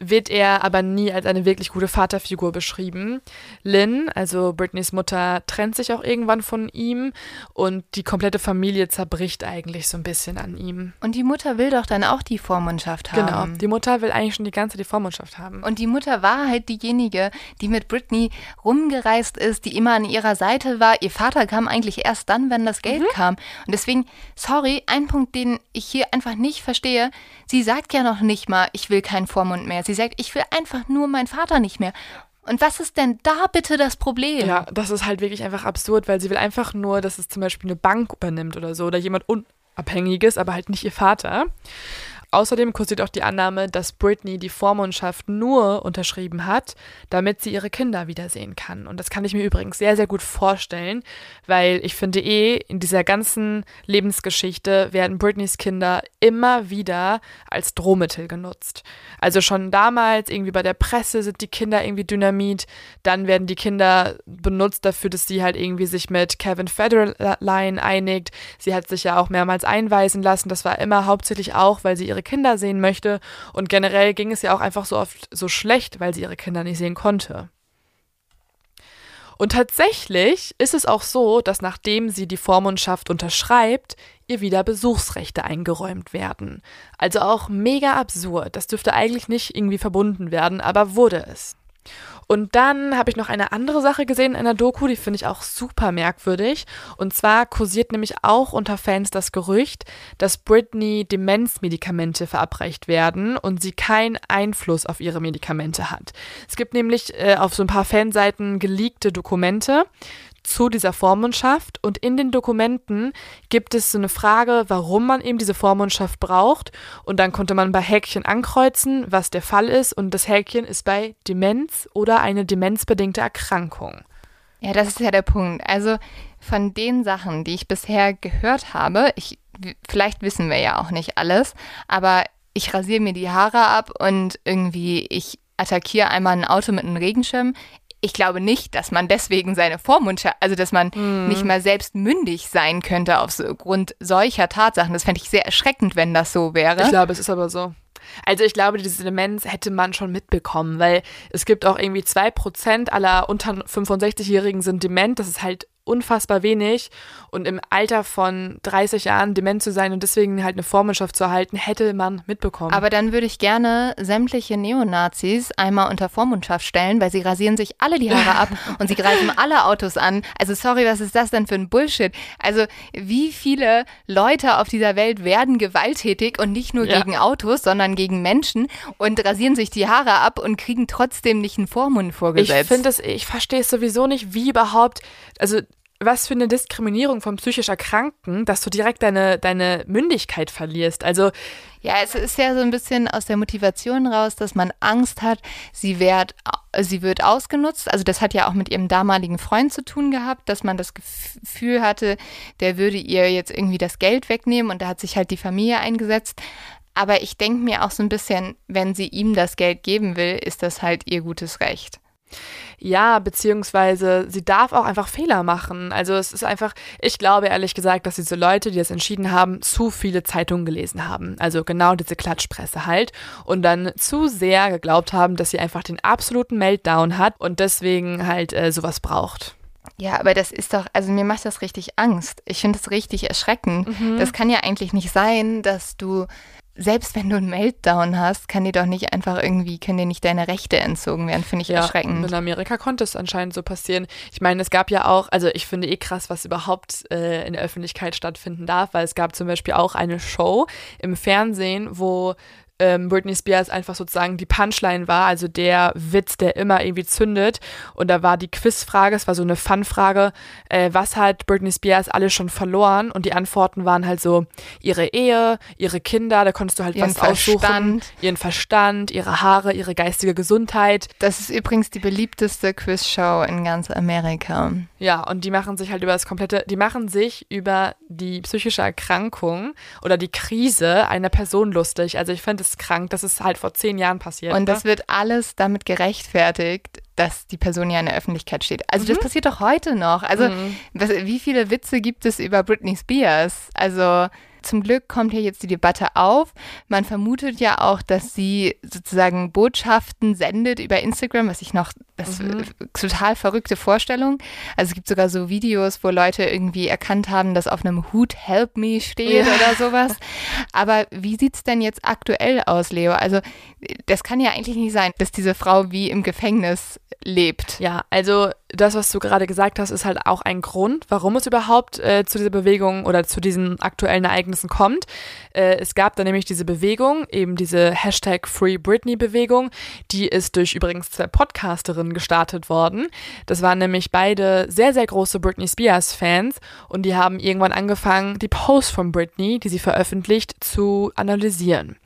S1: wird er aber nie als eine wirklich gute Vaterfigur beschrieben. Lynn, also Britneys Mutter, trennt sich auch irgendwann von ihm und die komplette Familie zerbricht eigentlich so ein bisschen an ihm.
S2: Und die Mutter will doch dann auch die Vormundschaft haben.
S1: Genau, die Mutter will eigentlich schon die ganze Zeit die Vormundschaft haben.
S2: Und die Mutter war halt diejenige, die mit Britney rumgereist ist, die immer an ihrer Seite war. Ihr Vater kam eigentlich erst dann, wenn das Geld kam. Und deswegen, sorry, ein Punkt, den ich hier einfach nicht verstehe. Sie sagt ja noch nicht mal, ich will keinen Vormund mehr. Sie sagt, ich will einfach nur meinen Vater nicht mehr. Und was ist denn da bitte das Problem?
S1: Ja, das ist halt wirklich einfach absurd, weil sie will einfach nur, dass es zum Beispiel eine Bank übernimmt oder so oder jemand Unabhängiges, aber halt nicht ihr Vater. Außerdem kursiert auch die Annahme, dass Britney die Vormundschaft nur unterschrieben hat, damit sie ihre Kinder wiedersehen kann. Und das kann ich mir übrigens sehr, sehr gut vorstellen, weil ich finde eh, in dieser ganzen Lebensgeschichte werden Britneys Kinder immer wieder als Drohmittel genutzt. Also schon damals irgendwie bei der Presse sind die Kinder irgendwie Dynamit, dann werden die Kinder benutzt dafür, dass sie halt irgendwie sich mit Kevin Federline einigt. Sie hat sich ja auch mehrmals einweisen lassen. Das war immer hauptsächlich auch, weil sie ihre Kinder sehen möchte. Und generell ging es ja auch einfach so oft so schlecht, weil sie ihre Kinder nicht sehen konnte. Und tatsächlich ist es auch so, dass nachdem sie die Vormundschaft unterschreibt, ihr wieder Besuchsrechte eingeräumt werden. Also auch mega absurd. Das dürfte eigentlich nicht irgendwie verbunden werden, aber wurde es. Und dann habe ich noch eine andere Sache gesehen in einer Doku, die finde ich auch super merkwürdig. Und zwar kursiert nämlich auch unter Fans das Gerücht, dass Britney Demenzmedikamente verabreicht werden und sie keinen Einfluss auf ihre Medikamente hat. Es gibt nämlich äh, auf so ein paar Fanseiten geleakte Dokumente zu dieser Vormundschaft und in den Dokumenten gibt es so eine Frage, warum man eben diese Vormundschaft braucht und dann konnte man bei Häkchen ankreuzen, was der Fall ist und das Häkchen ist bei Demenz oder eine demenzbedingte Erkrankung.
S2: Ja, das ist ja der Punkt. Also von den Sachen, die ich bisher gehört habe, ich, vielleicht wissen wir ja auch nicht alles, aber ich rasiere mir die Haare ab und irgendwie ich attackiere einmal ein Auto mit einem Regenschirm. Ich glaube nicht, dass man deswegen seine Vormundschaft, also dass man
S1: Mhm.
S2: nicht mal selbst mündig sein könnte aufgrund solcher Tatsachen. Das fände ich sehr erschreckend, wenn das so wäre.
S1: Ich glaube, es ist aber so. Also ich glaube, diese Demenz hätte man schon mitbekommen, weil es gibt auch irgendwie 2% aller unter 65-Jährigen sind dement. Das ist halt unfassbar wenig. Und im Alter von 30 Jahren dement zu sein und deswegen halt eine Vormundschaft zu erhalten, hätte man mitbekommen.
S2: Aber dann würde ich gerne sämtliche Neonazis einmal unter Vormundschaft stellen, weil sie rasieren sich alle die Haare ab (laughs) und sie greifen alle Autos an. Also sorry, was ist das denn für ein Bullshit? Also wie viele Leute auf dieser Welt werden gewalttätig und nicht nur
S1: Ja.
S2: gegen Autos, sondern gegen Menschen und rasieren sich die Haare ab und kriegen trotzdem nicht einen Vormund
S1: ich
S2: vorgesetzt.
S1: finde es, ich verstehe es sowieso nicht, wie überhaupt, also was für eine Diskriminierung von psychisch Erkrankten, dass du direkt deine, deine Mündigkeit verlierst. Also
S2: Ja, es ist ja so ein bisschen aus der Motivation raus, dass man Angst hat, sie wird, sie wird ausgenutzt. Also das hat ja auch mit ihrem damaligen Freund zu tun gehabt, dass man das Gefühl hatte, der würde ihr jetzt irgendwie das Geld wegnehmen und da hat sich halt die Familie eingesetzt. Aber ich denke mir auch so ein bisschen, wenn sie ihm das Geld geben will, ist das halt ihr gutes Recht.
S1: Ja, beziehungsweise sie darf auch einfach Fehler machen. Also es ist einfach, ich glaube ehrlich gesagt, dass diese Leute, die das entschieden haben, zu viele Zeitungen gelesen haben. Also genau diese Klatschpresse halt. Und dann zu sehr geglaubt haben, dass sie einfach den absoluten Meltdown hat und deswegen halt äh, sowas braucht.
S2: Ja, aber das ist doch, also mir macht das richtig Angst. Ich finde das richtig erschreckend.
S1: Mhm.
S2: Das kann ja eigentlich nicht sein, dass du selbst wenn du einen Meltdown hast, kann dir doch nicht einfach irgendwie, können dir nicht deine Rechte entzogen werden, finde ich
S1: Ja,
S2: erschreckend.
S1: in Amerika konnte es anscheinend so passieren. Ich meine, es gab ja auch, also ich finde eh krass, was überhaupt äh, in der Öffentlichkeit stattfinden darf, weil es gab zum Beispiel auch eine Show im Fernsehen, wo ähm, Britney Spears einfach sozusagen die Punchline war, also der Witz, der immer irgendwie zündet. Und da war die Quizfrage, es war so eine Fun-Frage, äh, was hat Britney Spears alles schon verloren? Und die Antworten waren halt so ihre Ehe, ihre Kinder, da konntest du halt
S2: Ihren
S1: was aussuchen,
S2: Verstand.
S1: ihren Verstand, ihre Haare, ihre geistige Gesundheit.
S2: Das ist übrigens die beliebteste Quizshow in ganz Amerika.
S1: Ja, und die machen sich halt über das komplette, die machen sich über die psychische Erkrankung oder die Krise einer Person lustig. Also ich finde es krank, dass es halt vor zehn Jahren passiert.
S2: Und
S1: ne?
S2: das wird alles damit gerechtfertigt, dass die Person ja in der Öffentlichkeit steht. Also das passiert doch heute noch. Also
S1: Mhm.
S2: was, wie viele Witze gibt es über Britney Spears? Also zum Glück kommt hier jetzt die Debatte auf. Man vermutet ja auch, dass sie sozusagen Botschaften sendet über Instagram, was ich noch, das
S1: Mhm.
S2: total verrückte Vorstellung. Also es gibt sogar so Videos, wo Leute irgendwie erkannt haben, dass auf einem Hut Help Me steht
S1: Ja.
S2: oder sowas. Aber wie sieht's denn jetzt aktuell aus, Leo? Also das kann ja eigentlich nicht sein, dass diese Frau wie im Gefängnis lebt.
S1: Ja, also das, was du gerade gesagt hast, ist halt auch ein Grund, warum es überhaupt äh, zu dieser Bewegung oder zu diesen aktuellen Ereignissen kommt. Äh, es gab da nämlich diese Bewegung, eben diese Hashtag Free Britney Bewegung, die ist durch übrigens zwei Podcasterinnen gestartet worden. Das waren nämlich beide sehr, sehr große Britney Spears Fans und die haben irgendwann angefangen, die Posts von Britney, die sie veröffentlicht, zu analysieren.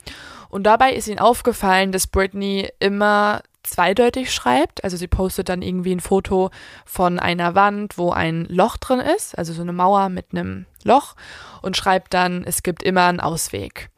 S1: Und dabei ist ihnen aufgefallen, dass Britney immer zweideutig schreibt. Also sie postet dann irgendwie ein Foto von einer Wand, wo ein Loch drin ist, also so eine Mauer mit einem Loch und schreibt dann, es gibt immer einen Ausweg.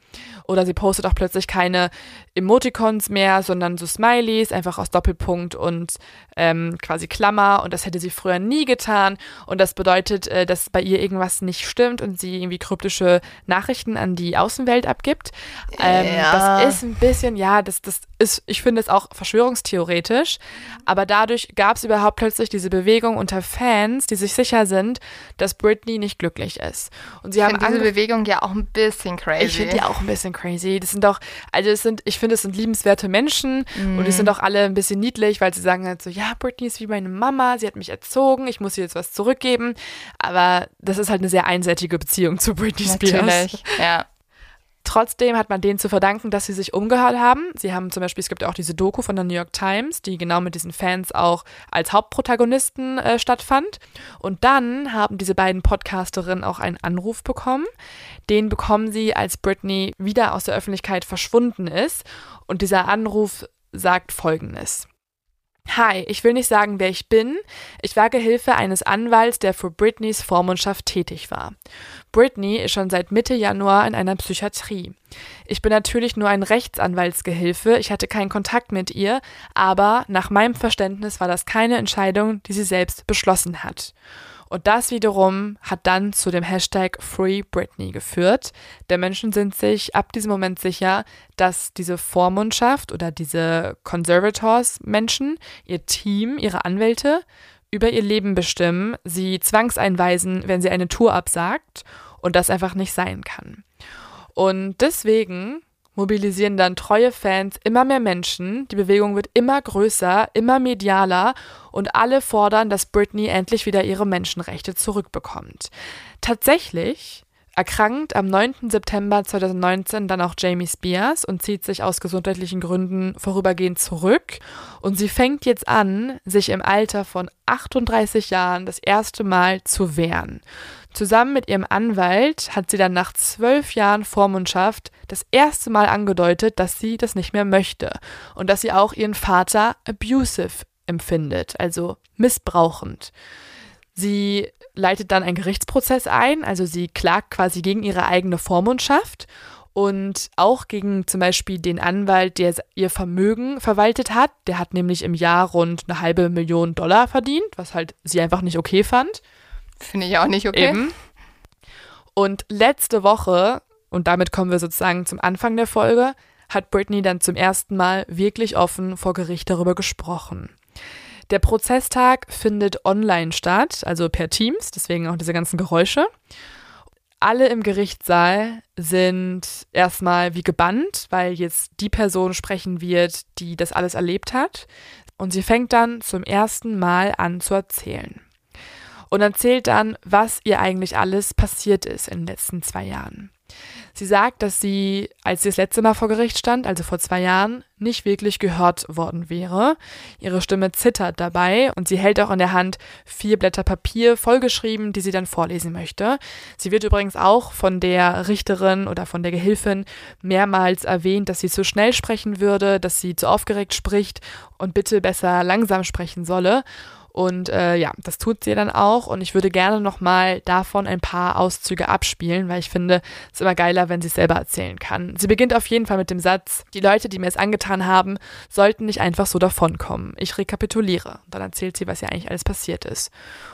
S1: Oder sie postet auch plötzlich keine Emoticons mehr, sondern so Smileys, einfach aus Doppelpunkt und ähm, quasi Klammer. Und das hätte sie früher nie getan. Und das bedeutet, äh, dass bei ihr irgendwas nicht stimmt und sie irgendwie kryptische Nachrichten an die Außenwelt abgibt. Ähm,
S2: Ja.
S1: Das ist ein bisschen, ja, das, das ist, ich finde es auch verschwörungstheoretisch. Aber dadurch gab es überhaupt plötzlich diese Bewegung unter Fans, die sich sicher sind, dass Britney nicht glücklich ist. Und sie
S2: Ich
S1: haben
S2: finde diese Bewegung ja auch ein bisschen crazy.
S1: ich finde die auch ein bisschen crazy. Das sind doch, also es sind, ich finde, es sind liebenswerte Menschen und die
S2: Mhm.
S1: sind auch alle ein bisschen niedlich, weil sie sagen halt so, ja, Britney ist wie meine Mama, sie hat mich erzogen, ich muss ihr jetzt was zurückgeben. Aber das ist halt eine sehr einseitige Beziehung zu Britney Spears.
S2: Natürlich, ja.
S1: Trotzdem hat man denen zu verdanken, dass sie sich umgehört haben. Sie haben zum Beispiel, es gibt ja auch diese Doku von der New York Times, die genau mit diesen Fans auch als Hauptprotagonisten äh, stattfand. Und dann haben diese beiden Podcasterinnen auch einen Anruf bekommen. Den bekommen sie, als Britney wieder aus der Öffentlichkeit verschwunden ist. Und dieser Anruf sagt Folgendes. Hi, ich will nicht sagen, wer ich bin. Ich war Gehilfe eines Anwalts, der für Britneys Vormundschaft tätig war. Britney ist schon seit Mitte Januar in einer Psychiatrie. Ich bin natürlich nur ein Rechtsanwaltsgehilfe, ich hatte keinen Kontakt mit ihr, aber nach meinem Verständnis war das keine Entscheidung, die sie selbst beschlossen hat. Und das wiederum hat dann zu dem Hashtag Free Britney geführt. Der Menschen sind sich ab diesem Moment sicher, dass diese Vormundschaft oder diese Conservators-Menschen, ihr Team, ihre Anwälte über ihr Leben bestimmen, sie zwangseinweisen, wenn sie eine Tour absagt und das einfach nicht sein kann. Und deswegen mobilisieren dann treue Fans immer mehr Menschen, die Bewegung wird immer größer, immer medialer und alle fordern, dass Britney endlich wieder ihre Menschenrechte zurückbekommt. Tatsächlich erkrankt am 9. September 2019 dann auch Jamie Spears und zieht sich aus gesundheitlichen Gründen vorübergehend zurück. Und sie fängt jetzt an, sich im Alter von 38 Jahren das erste Mal zu wehren. Zusammen mit ihrem Anwalt hat sie dann nach zwölf Jahren Vormundschaft das erste Mal angedeutet, dass sie das nicht mehr möchte und dass sie auch ihren Vater abusive empfindet, also missbrauchend. Sie leitet dann einen Gerichtsprozess ein, also sie klagt quasi gegen ihre eigene Vormundschaft und auch gegen zum Beispiel den Anwalt, der ihr Vermögen verwaltet hat. Der hat nämlich im Jahr rund eine halbe Million Dollar verdient, was halt sie einfach nicht okay fand.
S2: Finde ich auch nicht okay.
S1: Eben. Und letzte Woche, und damit kommen wir sozusagen zum Anfang der Folge, hat Britney dann zum ersten Mal wirklich offen vor Gericht darüber gesprochen. Der Prozesstag findet online statt, also per Teams, deswegen auch diese ganzen Geräusche. Alle im Gerichtssaal sind erstmal wie gebannt, weil jetzt die Person sprechen wird, die das alles erlebt hat. Und sie fängt dann zum ersten Mal an zu erzählen. Und erzählt dann, was ihr eigentlich alles passiert ist in den letzten zwei Jahren. Sie sagt, dass sie, als sie das letzte Mal vor Gericht stand, also vor zwei Jahren, nicht wirklich gehört worden wäre. Ihre Stimme zittert dabei und sie hält auch in der Hand vier Blätter Papier vollgeschrieben, die sie dann vorlesen möchte. Sie wird übrigens auch von der Richterin oder von der Gehilfin mehrmals erwähnt, dass sie zu schnell sprechen würde, dass sie zu aufgeregt spricht und bitte besser langsam sprechen solle. Und äh, ja, das tut sie dann auch. Und ich würde gerne nochmal davon ein paar Auszüge abspielen, weil ich finde, es ist immer geiler, wenn sie es selber erzählen kann. Sie beginnt auf jeden Fall mit dem Satz, die Leute, die mir es angetan haben, sollten nicht einfach so davonkommen. Ich rekapituliere. Dann erzählt sie, was ja eigentlich alles passiert ist.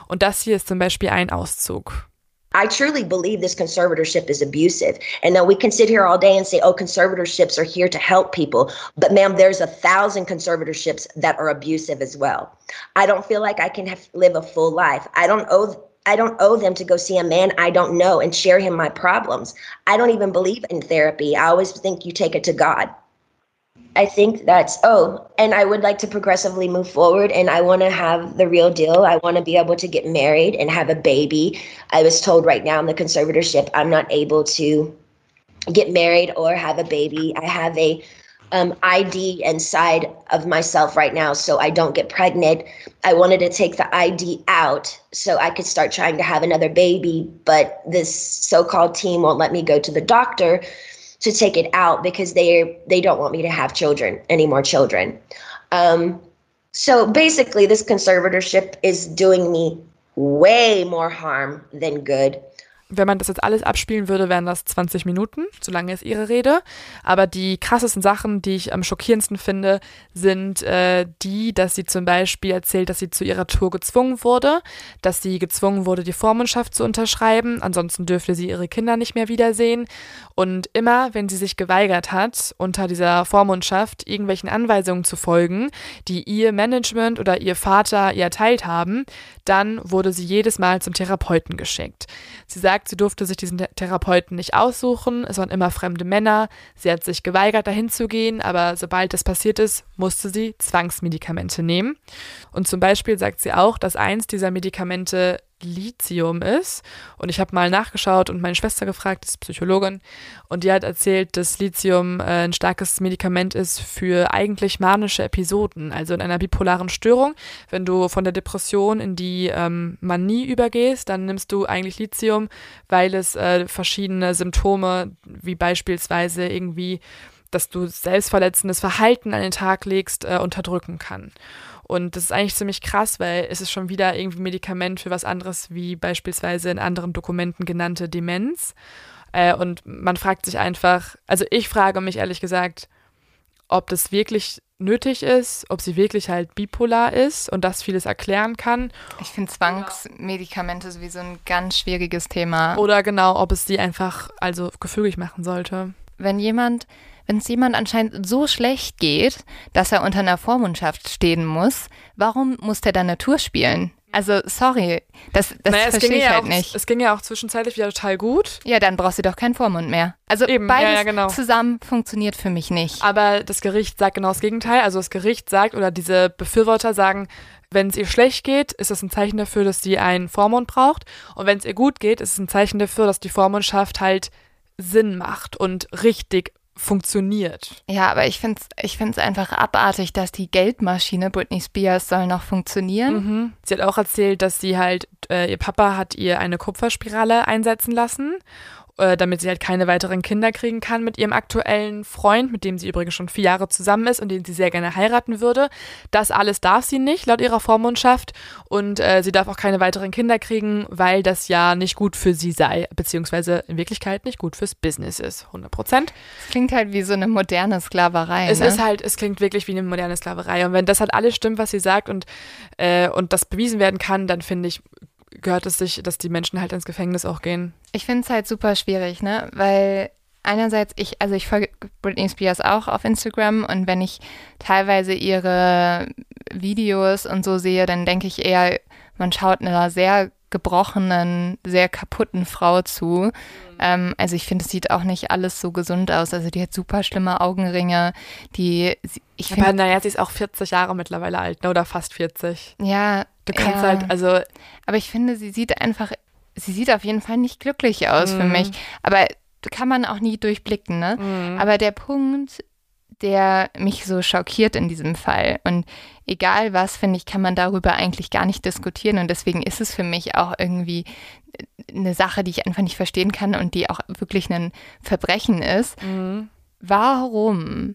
S1: Und das hier ist zum Beispiel ein Auszug.
S3: I truly believe this conservatorship is abusive. And that we can sit here all day and say, oh, conservatorships are here to help people. But, ma'am, there's a thousand conservatorships that are abusive as well. I don't feel like I can have, live a full life. I don't owe. I don't owe them to go see a man I don't know and share him my problems. I don't even believe in therapy. I always think you take it to God. I think that's oh, and I would like to progressively move forward and I want to have the real deal. I want to be able to get married and have a baby. I was told right now in the conservatorship I'm not able to get married or have a baby. I have a um, ID inside of myself right now, so I don't get pregnant. I wanted to take the ID out so I could start trying to have another baby, but this so-called team won't let me go to the doctor to take it out because they they don't want me to have children any more children. Um, so basically, this conservatorship is doing me way more harm than good.
S1: Wenn man das jetzt alles abspielen würde, wären das 20 Minuten, so lange ist ihre Rede. Aber die krassesten Sachen, die ich am schockierendsten finde, sind äh, die, dass sie zum Beispiel erzählt, dass sie zu ihrer Tour gezwungen wurde, dass sie gezwungen wurde, die Vormundschaft zu unterschreiben, ansonsten dürfte sie ihre Kinder nicht mehr wiedersehen. Und immer, wenn sie sich geweigert hat, unter dieser Vormundschaft irgendwelchen Anweisungen zu folgen, die ihr Management oder ihr Vater ihr erteilt haben, dann wurde sie jedes Mal zum Therapeuten geschickt. Sie sagt, gesagt, sie durfte sich diesen Therapeuten nicht aussuchen. Es waren immer fremde Männer. Sie hat sich geweigert, dahin zu gehen, aber sobald das passiert ist, musste sie Zwangsmedikamente nehmen. Und zum Beispiel sagt sie auch, dass eins dieser Medikamente Lithium ist. Und ich habe mal nachgeschaut und meine Schwester gefragt, die ist Psychologin, und die hat erzählt, dass Lithium äh, ein starkes Medikament ist für eigentlich manische Episoden, also in einer bipolaren Störung. Wenn du von der Depression in die ähm, Manie übergehst, dann nimmst du eigentlich Lithium, weil es äh, verschiedene Symptome, wie beispielsweise irgendwie, dass du selbstverletzendes Verhalten an den Tag legst, äh, unterdrücken kann. Und das ist eigentlich ziemlich krass, weil es ist schon wieder irgendwie Medikament für was anderes, wie beispielsweise in anderen Dokumenten genannte Demenz. Äh, und man fragt sich einfach, also ich frage mich ehrlich gesagt, ob das wirklich nötig ist, ob sie wirklich halt bipolar ist und das vieles erklären kann.
S2: Ich finde Zwangsmedikamente sowieso ein ganz schwieriges Thema.
S1: Oder genau, ob es sie einfach also gefügig machen sollte.
S2: Wenn jemand wenn es jemand anscheinend so schlecht geht, dass er unter einer Vormundschaft stehen muss, warum muss der dann eine Tour spielen? Also, sorry, das, das naja, verstehe ich ja halt
S1: auch,
S2: nicht.
S1: Es ging ja auch zwischenzeitlich wieder total gut.
S2: Ja, dann brauchst du doch keinen Vormund mehr. Also Eben, beides ja, ja, genau. zusammen funktioniert für mich nicht.
S1: Aber das Gericht sagt genau das Gegenteil. Also das Gericht sagt oder diese Befürworter sagen, wenn es ihr schlecht geht, ist das ein Zeichen dafür, dass sie einen Vormund braucht. Und wenn es ihr gut geht, ist es ein Zeichen dafür, dass die Vormundschaft halt Sinn macht und richtig funktioniert.
S2: Ja, aber ich finde es ich find's einfach abartig, dass die Geldmaschine Britney Spears soll noch funktionieren.
S1: Mhm. Sie hat auch erzählt, dass sie halt, äh, ihr Papa hat ihr eine Kupferspirale einsetzen lassen äh, damit sie halt keine weiteren Kinder kriegen kann mit ihrem aktuellen Freund, mit dem sie übrigens schon vier Jahre zusammen ist und den sie sehr gerne heiraten würde. Das alles darf sie nicht, laut ihrer Vormundschaft. Und äh, sie darf auch keine weiteren Kinder kriegen, weil das ja nicht gut für sie sei, beziehungsweise in Wirklichkeit nicht gut fürs Business ist. 100 Prozent.
S2: Es klingt halt wie so eine moderne Sklaverei.
S1: Es
S2: ne?
S1: ist halt, es klingt wirklich wie eine moderne Sklaverei. Und wenn das halt alles stimmt, was sie sagt und, äh, und das bewiesen werden kann, dann finde ich, gehört es sich, dass die Menschen halt ins Gefängnis auch gehen.
S2: Ich finde es halt super schwierig, ne? Weil einerseits ich, also ich folge Britney Spears auch auf Instagram und wenn ich teilweise ihre Videos und so sehe, dann denke ich eher, man schaut einer sehr gebrochenen, sehr kaputten Frau zu. Ähm, also ich finde, es sieht auch nicht alles so gesund aus. Also die hat super schlimme Augenringe. Die, ich
S1: Aber
S2: finde,
S1: naja, sie ist auch 40 Jahre mittlerweile alt, ne? oder fast 40.
S2: ja.
S1: Du kannst
S2: ja.
S1: halt, also
S2: Aber ich finde, sie sieht einfach, sie sieht auf jeden Fall nicht glücklich aus für
S1: Mhm.
S2: mich. Aber kann man auch nie durchblicken, ne?
S1: Mhm.
S2: Aber der Punkt, der mich so schockiert in diesem Fall und egal was, finde ich, kann man darüber eigentlich gar nicht diskutieren und deswegen ist es für mich auch irgendwie eine Sache, die ich einfach nicht verstehen kann und die auch wirklich ein Verbrechen ist.
S1: Mhm.
S2: Warum?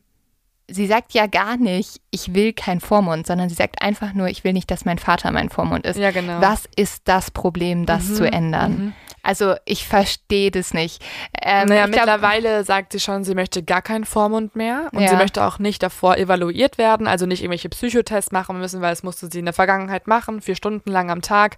S2: Sie sagt ja gar nicht, ich will kein Vormund, sondern sie sagt einfach nur, ich will nicht, dass mein Vater mein Vormund ist.
S1: Ja, genau.
S2: Was ist das Problem, das
S1: Mhm,
S2: zu ändern?
S1: mhm.
S2: Also ich verstehe das nicht. Ähm,
S1: naja,
S2: ich glaub-
S1: mittlerweile sagt sie schon, sie möchte gar keinen Vormund mehr und
S2: Ja.
S1: sie möchte auch nicht davor evaluiert werden, also nicht irgendwelche Psychotests machen müssen, weil es musste sie in der Vergangenheit machen. Vier Stunden lang am Tag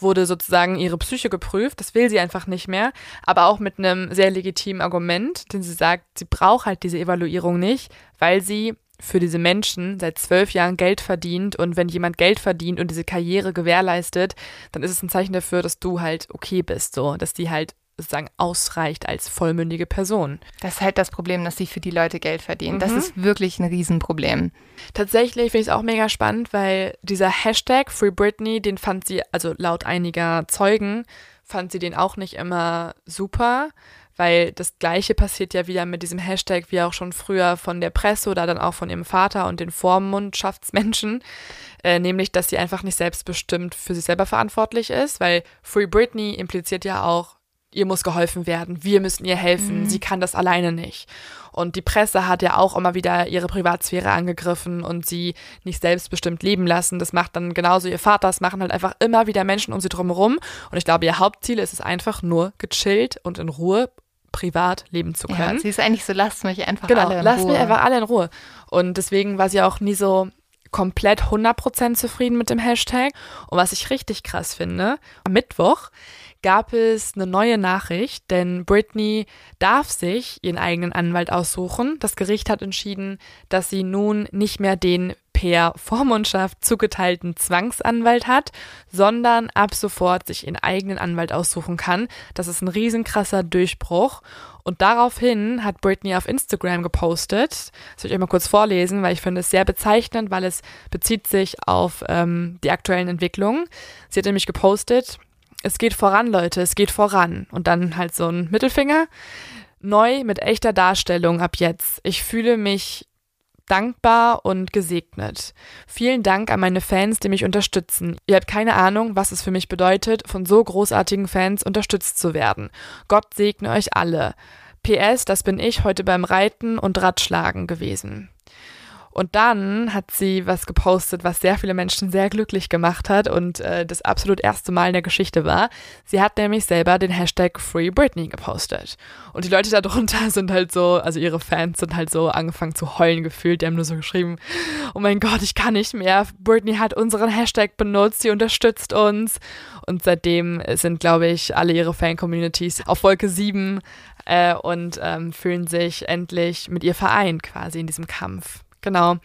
S1: wurde sozusagen ihre Psyche geprüft. Das will sie einfach nicht mehr, aber auch mit einem sehr legitimen Argument, denn sie sagt, sie braucht halt diese Evaluierung nicht, weil sie für diese Menschen seit zwölf Jahren Geld verdient und wenn jemand Geld verdient und diese Karriere gewährleistet, dann ist es ein Zeichen dafür, dass du halt okay bist, so, dass die halt sozusagen ausreicht als vollmündige Person.
S2: Das ist halt das Problem, dass sie für die Leute Geld verdienen. Das
S1: Mhm.
S2: ist wirklich ein Riesenproblem.
S1: Tatsächlich finde ich es auch mega spannend, weil dieser Hashtag Free Britney, den fand sie, also laut einiger Zeugen, fand sie den auch nicht immer super, weil das Gleiche passiert ja wieder mit diesem Hashtag wie auch schon früher von der Presse oder dann auch von ihrem Vater und den Vormundschaftsmenschen, (laughs) äh, nämlich, dass sie einfach nicht selbstbestimmt für sich selber verantwortlich ist, weil Free Britney impliziert ja auch, ihr muss geholfen werden, wir müssen ihr helfen, sie kann das alleine nicht. Und die Presse hat ja auch immer wieder ihre Privatsphäre angegriffen und sie nicht selbstbestimmt leben lassen. Das macht dann genauso ihr Vater, das machen halt einfach immer wieder Menschen um sie drumherum. Und ich glaube, ihr Hauptziel ist es einfach nur gechillt und in Ruhe privat leben zu
S2: Ja,
S1: können.
S2: sie ist eigentlich so, lasst mich einfach
S1: Genau,
S2: alle in
S1: lasst
S2: Ruhe.
S1: mir einfach alle in Ruhe. Und deswegen war sie auch nie so komplett 100% zufrieden mit dem Hashtag. Und was ich richtig krass finde, am Mittwoch gab es eine neue Nachricht, denn Britney darf sich ihren eigenen Anwalt aussuchen. Das Gericht hat entschieden, dass sie nun nicht mehr den per Vormundschaft zugeteilten Zwangsanwalt hat, sondern ab sofort sich ihren eigenen Anwalt aussuchen kann. Das ist ein riesenkrasser Durchbruch. Und daraufhin hat Britney auf Instagram gepostet, das will ich euch mal kurz vorlesen, weil ich finde es sehr bezeichnend, weil es bezieht sich auf ähm, die aktuellen Entwicklungen. Sie hat nämlich gepostet, es geht voran, Leute, es geht voran. Und dann halt so ein Mittelfinger. Neu mit echter Darstellung ab jetzt. Ich fühle mich dankbar und gesegnet. Vielen Dank an meine Fans, die mich unterstützen. Ihr habt keine Ahnung, was es für mich bedeutet, von so großartigen Fans unterstützt zu werden. Gott segne euch alle. PS, das bin ich heute beim Reiten und Radschlagen gewesen. Und dann hat sie was gepostet, was sehr viele Menschen sehr glücklich gemacht hat und äh, das absolut erste Mal in der Geschichte war. Sie hat nämlich selber den Hashtag Free Britney gepostet. Und die Leute darunter (laughs) sind halt so, also ihre Fans sind halt so angefangen zu heulen gefühlt. Die haben nur so geschrieben, oh mein Gott, ich kann nicht mehr. Britney hat unseren Hashtag benutzt, sie unterstützt uns. Und seitdem sind, glaube ich, alle ihre Fan-Communities auf Wolke 7 äh, und ähm, fühlen sich endlich mit ihr vereint quasi in diesem Kampf. Genau.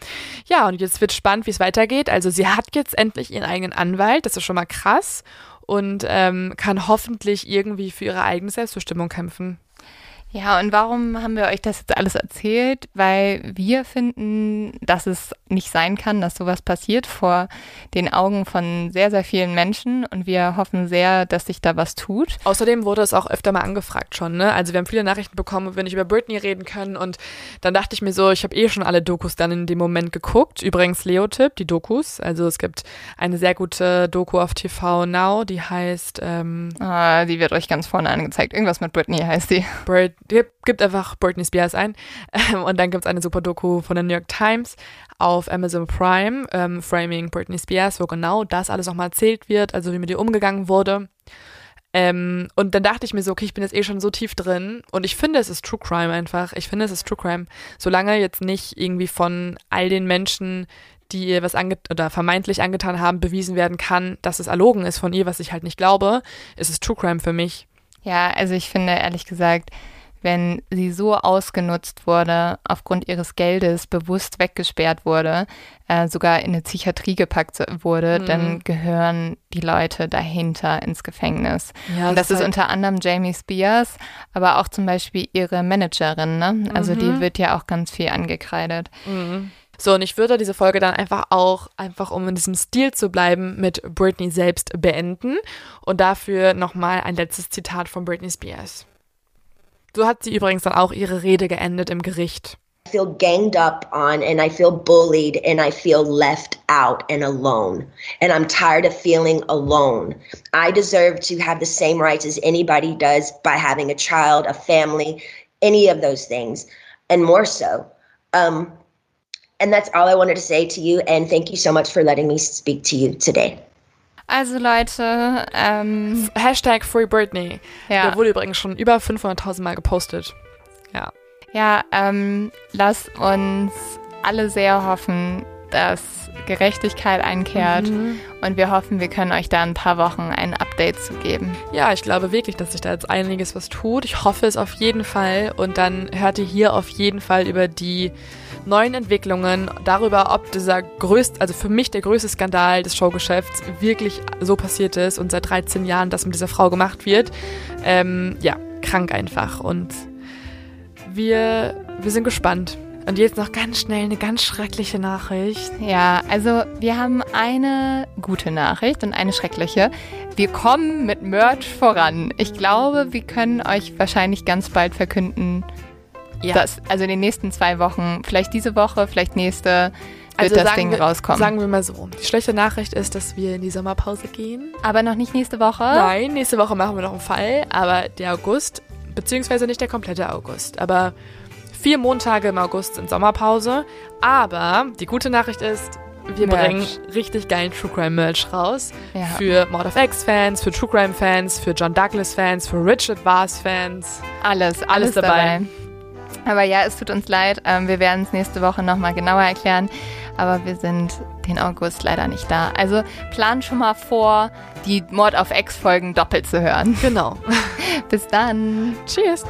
S1: Ja, und jetzt wird spannend, wie es weitergeht. Also sie hat jetzt endlich ihren eigenen Anwalt, das ist schon mal krass und ähm, kann hoffentlich irgendwie für ihre eigene Selbstbestimmung kämpfen.
S2: Ja, und warum haben wir euch das jetzt alles erzählt? Weil wir finden, dass es nicht sein kann, dass sowas passiert vor den Augen von sehr, sehr vielen Menschen. Und wir hoffen sehr, dass sich da was tut.
S1: Außerdem wurde es auch öfter mal angefragt schon. Ne? Also wir haben viele Nachrichten bekommen, wenn ich über Britney reden können. Und dann dachte ich mir so, ich habe eh schon alle Dokus dann in dem Moment geguckt. Übrigens Leo-Tipp, die Dokus. Also es gibt eine sehr gute Doku auf TV Now, die heißt... Ähm,
S2: ah, die wird euch ganz vorne angezeigt. Irgendwas mit Britney heißt die.
S1: Brit gibt einfach Britney Spears ein. Ähm, und dann gibt es eine super Doku von der New York Times auf Amazon Prime, ähm, Framing Britney Spears, wo genau das alles nochmal erzählt wird, also wie mit ihr umgegangen wurde. Ähm, und dann dachte ich mir so, okay, ich bin jetzt eh schon so tief drin und ich finde, es ist True Crime einfach. Ich finde, es ist True Crime. Solange jetzt nicht irgendwie von all den Menschen, die ihr was ange oder vermeintlich angetan haben, bewiesen werden kann, dass es erlogen ist von ihr, was ich halt nicht glaube, ist es True Crime für mich.
S2: Ja, also ich finde ehrlich gesagt, wenn sie so ausgenutzt wurde, aufgrund ihres Geldes bewusst weggesperrt wurde, äh, sogar in eine Psychiatrie gepackt wurde, mhm. dann gehören die Leute dahinter ins Gefängnis. Ja, Und das, ist halt unter anderem Jamie Spears, aber auch zum Beispiel ihre Managerin. Ne? Also mhm. die wird ja auch ganz viel angekreidet.
S1: Mhm. So, und ich würde diese Folge dann einfach auch, einfach um in diesem Stil zu bleiben, mit Britney selbst beenden. Und dafür nochmal ein letztes Zitat von Britney Spears. So hat sie übrigens dann auch ihre Rede geendet im Gericht.
S3: I feel ganged up on and I feel bullied and I feel left out and alone. And I'm tired of feeling alone. I deserve to have the same rights as anybody does by having a child, a family, any of those things, and more so. Um, And that's all I wanted to say to you. And thank you so much for letting me speak to you today.
S2: Also Leute, ähm,
S1: Hashtag Free Britney. Ja. Der wurde übrigens schon über 500.000 Mal gepostet. Ja.
S2: Ja, ähm, lass uns alle sehr hoffen, dass Gerechtigkeit einkehrt. Mhm. Und wir hoffen, wir können euch da ein paar Wochen ein Update zu geben.
S1: Ja, ich glaube wirklich, dass sich da jetzt einiges was tut. Ich hoffe es auf jeden Fall. Und dann hört ihr hier auf jeden Fall über die neuen Entwicklungen, darüber, ob dieser größte, also für mich der größte Skandal des Showgeschäfts wirklich so passiert ist und seit 13 Jahren das mit dieser Frau gemacht wird. Ähm, ja, krank einfach. Und wir, wir sind gespannt. Und jetzt noch ganz schnell eine ganz schreckliche Nachricht.
S2: Ja, also wir haben eine gute Nachricht und eine schreckliche. Wir kommen mit Merch voran. Ich glaube, wir können euch wahrscheinlich ganz bald verkünden, ja. Das, also in den nächsten zwei Wochen, vielleicht diese Woche, vielleicht nächste, wird also das Ding
S1: wir,
S2: rauskommen.
S1: Sagen wir mal so. Die schlechte Nachricht ist, dass wir in die Sommerpause gehen.
S2: Aber noch nicht nächste Woche?
S1: Nein, nächste Woche machen wir noch einen Fall. Aber der August, beziehungsweise nicht der komplette August, aber vier Montage im August sind Sommerpause. Aber die gute Nachricht ist, wir Merch. bringen richtig geilen True Crime Merch raus. Ja. Für Mord of X Fans, für True Crime Fans, für John Douglas Fans, für Richard Vars Fans.
S2: Alles, alles, alles dabei. dabei. Aber ja, es tut uns leid. Ähm, wir werden es nächste Woche nochmal genauer erklären. Aber wir sind den August leider nicht da. Also plan schon mal vor, die Mord auf Ex-Folgen doppelt zu hören.
S1: Genau. (laughs)
S2: Bis dann.
S1: Tschüss.